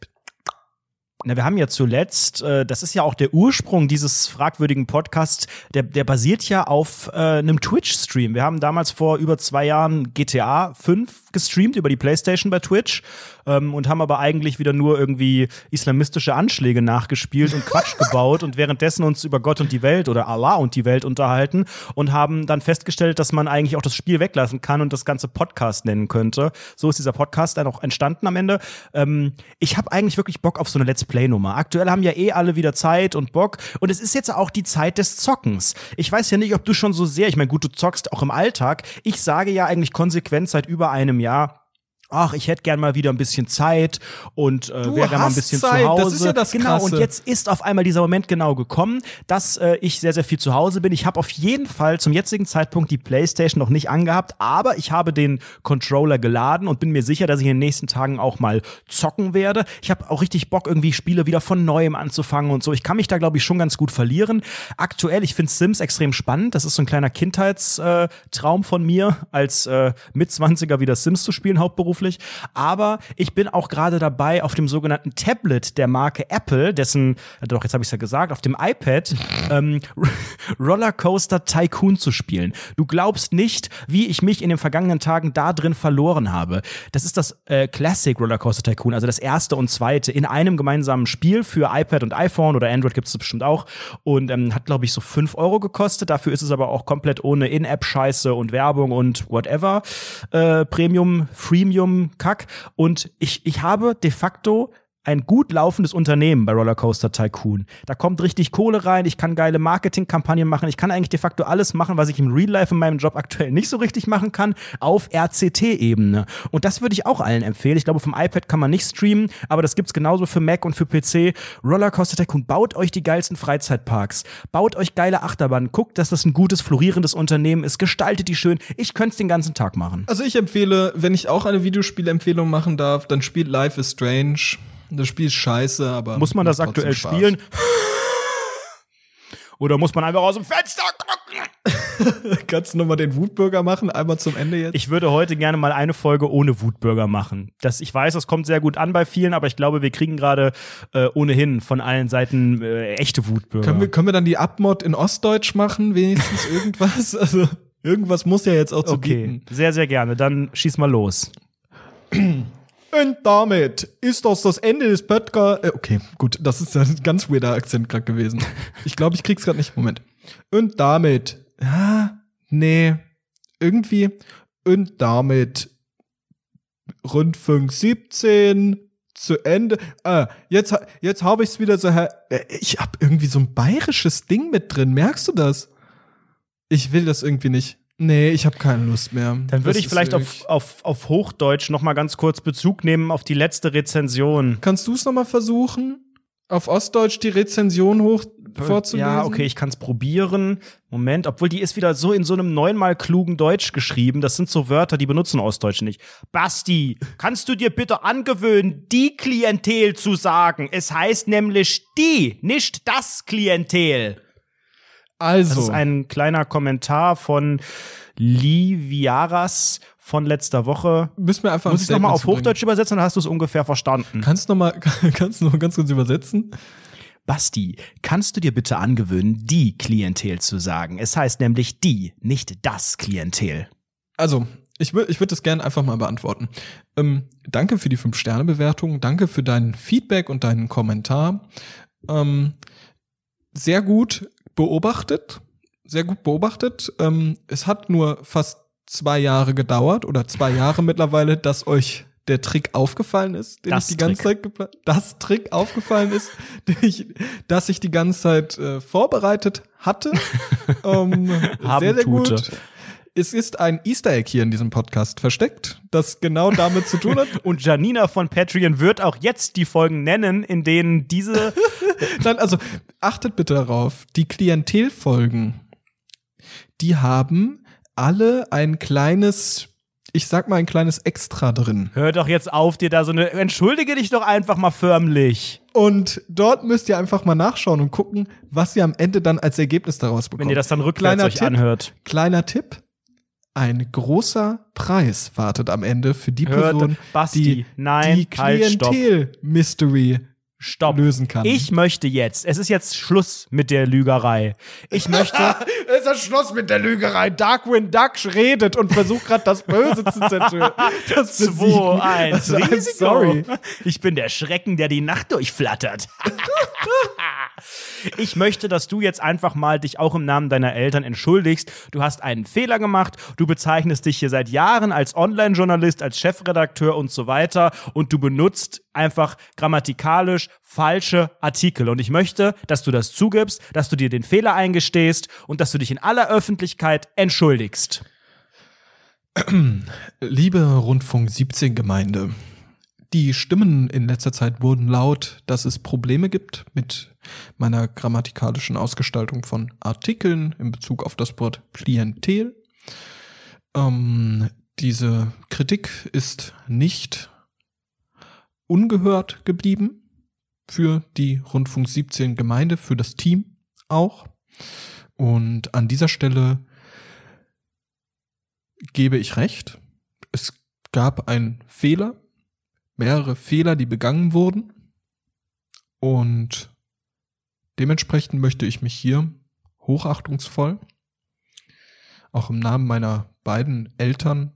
Na, wir haben ja zuletzt, äh, das ist ja auch der Ursprung dieses fragwürdigen Podcasts, der, der basiert ja auf äh, einem Twitch-Stream. Wir haben damals vor über zwei Jahren GTA 5 gestreamt über die Playstation bei Twitch ähm, und haben aber eigentlich wieder nur irgendwie islamistische Anschläge nachgespielt und Quatsch gebaut und währenddessen uns über Gott und die Welt oder Allah und die Welt unterhalten und haben dann festgestellt, dass man eigentlich auch das Spiel weglassen kann und das ganze Podcast nennen könnte. So ist dieser Podcast dann auch entstanden am Ende. Ähm, ich habe eigentlich wirklich Bock auf so eine Let's Play-Nummer. Aktuell haben ja eh alle wieder Zeit und Bock und es ist jetzt auch die Zeit des Zockens. Ich weiß ja nicht, ob du schon so sehr, ich meine, gut, du zockst auch im Alltag. Ich sage ja eigentlich konsequent seit über einem Jahr, Jahr ach, ich hätte gern mal wieder ein bisschen Zeit und äh, wäre gerne mal ein bisschen Zeit. zu Hause. Das ist ja das genau, und jetzt ist auf einmal dieser Moment genau gekommen, dass äh, ich sehr, sehr viel zu Hause bin. Ich habe auf jeden Fall zum jetzigen Zeitpunkt die Playstation noch nicht angehabt, aber ich habe den Controller geladen und bin mir sicher, dass ich in den nächsten Tagen auch mal zocken werde. Ich habe auch richtig Bock, irgendwie Spiele wieder von neuem anzufangen und so. Ich kann mich da, glaube ich, schon ganz gut verlieren. Aktuell, ich finde Sims extrem spannend. Das ist so ein kleiner Kindheitstraum von mir, als äh, Mitzwanziger wieder Sims zu spielen, hauptberuflich beruflich. Aber ich bin auch gerade dabei, auf dem sogenannten Tablet der Marke Apple, dessen, doch, jetzt habe ich es ja gesagt, auf dem iPad ähm, Rollercoaster Tycoon zu spielen. Du glaubst nicht, wie ich mich in den vergangenen Tagen da drin verloren habe. Das ist das äh, Classic Rollercoaster Tycoon, also das erste und zweite in einem gemeinsamen Spiel für iPad und iPhone oder Android gibt es bestimmt auch und ähm, hat, glaube ich, so fünf Euro gekostet. Dafür ist es aber auch komplett ohne In-App-Scheiße und Werbung und whatever. Äh, Premium, Freemium Kack. Und ich, ich habe de facto ein gut laufendes Unternehmen bei Rollercoaster Tycoon. Da kommt richtig Kohle rein, ich kann geile Marketingkampagnen machen, ich kann eigentlich de facto alles machen, was ich im Real Life in meinem Job aktuell nicht so richtig machen kann, auf RCT-Ebene. Und das würde ich auch allen empfehlen. Ich glaube, vom iPad kann man nicht streamen, aber das gibt's genauso für Mac und für PC. Rollercoaster Tycoon, baut euch die geilsten Freizeitparks, baut euch geile Achterbahnen, guckt, dass das ein gutes, florierendes Unternehmen ist, gestaltet die schön. Ich könnte es den ganzen Tag machen. Also ich empfehle, wenn ich auch eine Videospielempfehlung machen darf, dann spielt Life is Strange. Das Spiel ist scheiße, aber. Muss man das aktuell spielen? Oder muss man einfach aus dem Fenster gucken? Kannst du nochmal den Wutbürger machen, einmal zum Ende jetzt? Ich würde heute gerne mal eine Folge ohne Wutbürger machen. Das, ich weiß, das kommt sehr gut an bei vielen, aber ich glaube, wir kriegen gerade äh, ohnehin von allen Seiten äh, echte Wutbürger. Können wir, können wir dann die Abmod in Ostdeutsch machen, wenigstens irgendwas? Also irgendwas muss ja jetzt auch zu okay, bieten. sehr, sehr gerne. Dann schieß mal los. Und damit ist das das Ende des Podcasts. Äh, okay, gut, das ist ein ganz weirder Akzent gerade gewesen. Ich glaube, ich krieg's gerade nicht. Moment. Und damit, ja, nee, irgendwie. Und damit Rundfunk 17 zu Ende. Ah, jetzt, jetzt habe ich es wieder so. Äh, ich habe irgendwie so ein bayerisches Ding mit drin. Merkst du das? Ich will das irgendwie nicht. Nee, ich habe keine Lust mehr. Dann würde ich vielleicht auf, auf, auf Hochdeutsch noch mal ganz kurz Bezug nehmen auf die letzte Rezension. Kannst du es noch mal versuchen? Auf Ostdeutsch die Rezension hoch vorzulesen? Ja, okay, ich kann es probieren. Moment, obwohl die ist wieder so in so einem neunmal klugen Deutsch geschrieben. Das sind so Wörter, die benutzen Ostdeutsche nicht. Basti, kannst du dir bitte angewöhnen, die Klientel zu sagen? Es heißt nämlich die, nicht das Klientel. Also. Das ist ein kleiner Kommentar von Liviaras von letzter Woche. Müssen wir einfach Muss ich nochmal auf Hochdeutsch übersetzen, dann hast du es ungefähr verstanden. Kannst du noch mal, kannst du noch ganz kurz übersetzen? Basti, kannst du dir bitte angewöhnen, die Klientel zu sagen? Es heißt nämlich die, nicht das Klientel. Also, ich würde ich würd das gerne einfach mal beantworten. Ähm, danke für die 5-Sterne-Bewertung, danke für dein Feedback und deinen Kommentar. Ähm, sehr gut beobachtet, sehr gut beobachtet. Ähm, es hat nur fast zwei Jahre gedauert oder zwei Jahre mittlerweile, dass euch der Trick aufgefallen ist, den Das ich die ganze Zeit das Trick aufgefallen ist, den ich, dass ich die ganze Zeit äh, vorbereitet hatte. ähm, sehr, sehr gut. Es ist ein Easter Egg hier in diesem Podcast versteckt, das genau damit zu tun hat. Und Janina von Patreon wird auch jetzt die Folgen nennen, in denen diese Nein, also achtet bitte darauf, die Klientelfolgen, die haben alle ein kleines, ich sag mal ein kleines Extra drin. Hör doch jetzt auf, dir da so eine. Entschuldige dich doch einfach mal förmlich. Und dort müsst ihr einfach mal nachschauen und gucken, was ihr am Ende dann als Ergebnis daraus bekommt. Wenn ihr das dann rückwärts Kleiner euch Tipp. anhört. Kleiner Tipp. Ein großer Preis wartet am Ende für die Hört- Person, Basti, die nein, die halt, stopp. Klientel-Mystery Stopp. lösen kann. Ich möchte jetzt, es ist jetzt Schluss mit der Lügerei. Ich möchte, Es ist Schluss mit der Lügerei. Darkwing Duck redet und versucht gerade das Böse zu zerstören. Das 2, 1, Also, I'm Risiko. sorry. Ich bin der Schrecken, der die Nacht durchflattert. Ich möchte, dass du jetzt einfach mal dich auch im Namen deiner Eltern entschuldigst. Du hast einen Fehler gemacht. Du bezeichnest dich hier seit Jahren als Online-Journalist, als Chefredakteur und so weiter. Und du benutzt einfach grammatikalisch falsche Artikel. Und ich möchte, dass du das zugibst, dass du dir den Fehler eingestehst und dass du dich in aller Öffentlichkeit entschuldigst. Liebe Rundfunk 17 Gemeinde, die Stimmen in letzter Zeit wurden laut, dass es Probleme gibt mit meiner grammatikalischen Ausgestaltung von Artikeln in Bezug auf das Wort Klientel. Ähm, diese Kritik ist nicht ungehört geblieben für die Rundfunk 17 Gemeinde, für das Team auch. Und an dieser Stelle gebe ich recht. Es gab einen Fehler, mehrere Fehler, die begangen wurden. Und dementsprechend möchte ich mich hier hochachtungsvoll, auch im Namen meiner beiden Eltern,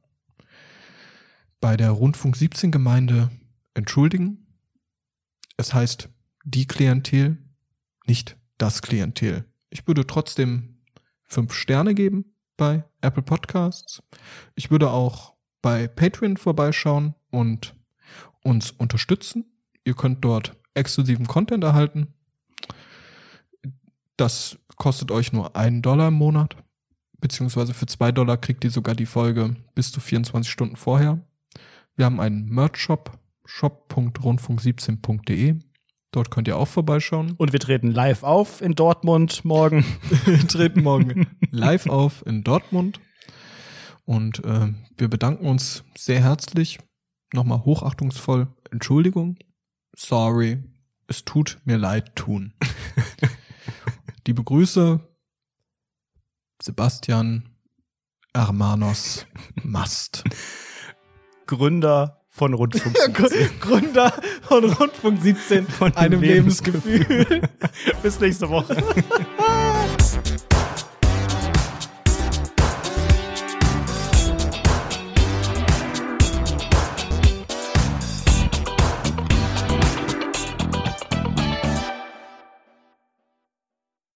bei der Rundfunk 17 Gemeinde entschuldigen. Es heißt die Klientel, nicht das Klientel. Ich würde trotzdem fünf Sterne geben bei Apple Podcasts. Ich würde auch bei Patreon vorbeischauen und uns unterstützen. Ihr könnt dort exklusiven Content erhalten. Das kostet euch nur einen Dollar im Monat. Beziehungsweise für zwei Dollar kriegt ihr sogar die Folge bis zu 24 Stunden vorher. Wir haben einen Merch-Shop, shop.rundfunk17.de. Dort könnt ihr auch vorbeischauen. Und wir treten live auf in Dortmund morgen. Wir treten morgen live auf in Dortmund. Und äh, wir bedanken uns sehr herzlich. Nochmal hochachtungsvoll. Entschuldigung. Sorry. Es tut mir leid tun. Liebe Grüße. Sebastian Hermanos Mast. Gründer von Rundfunk. Gründer von Rundfunk 17 Von einem Lebensgefühl. Lebensgefühl. Bis nächste Woche.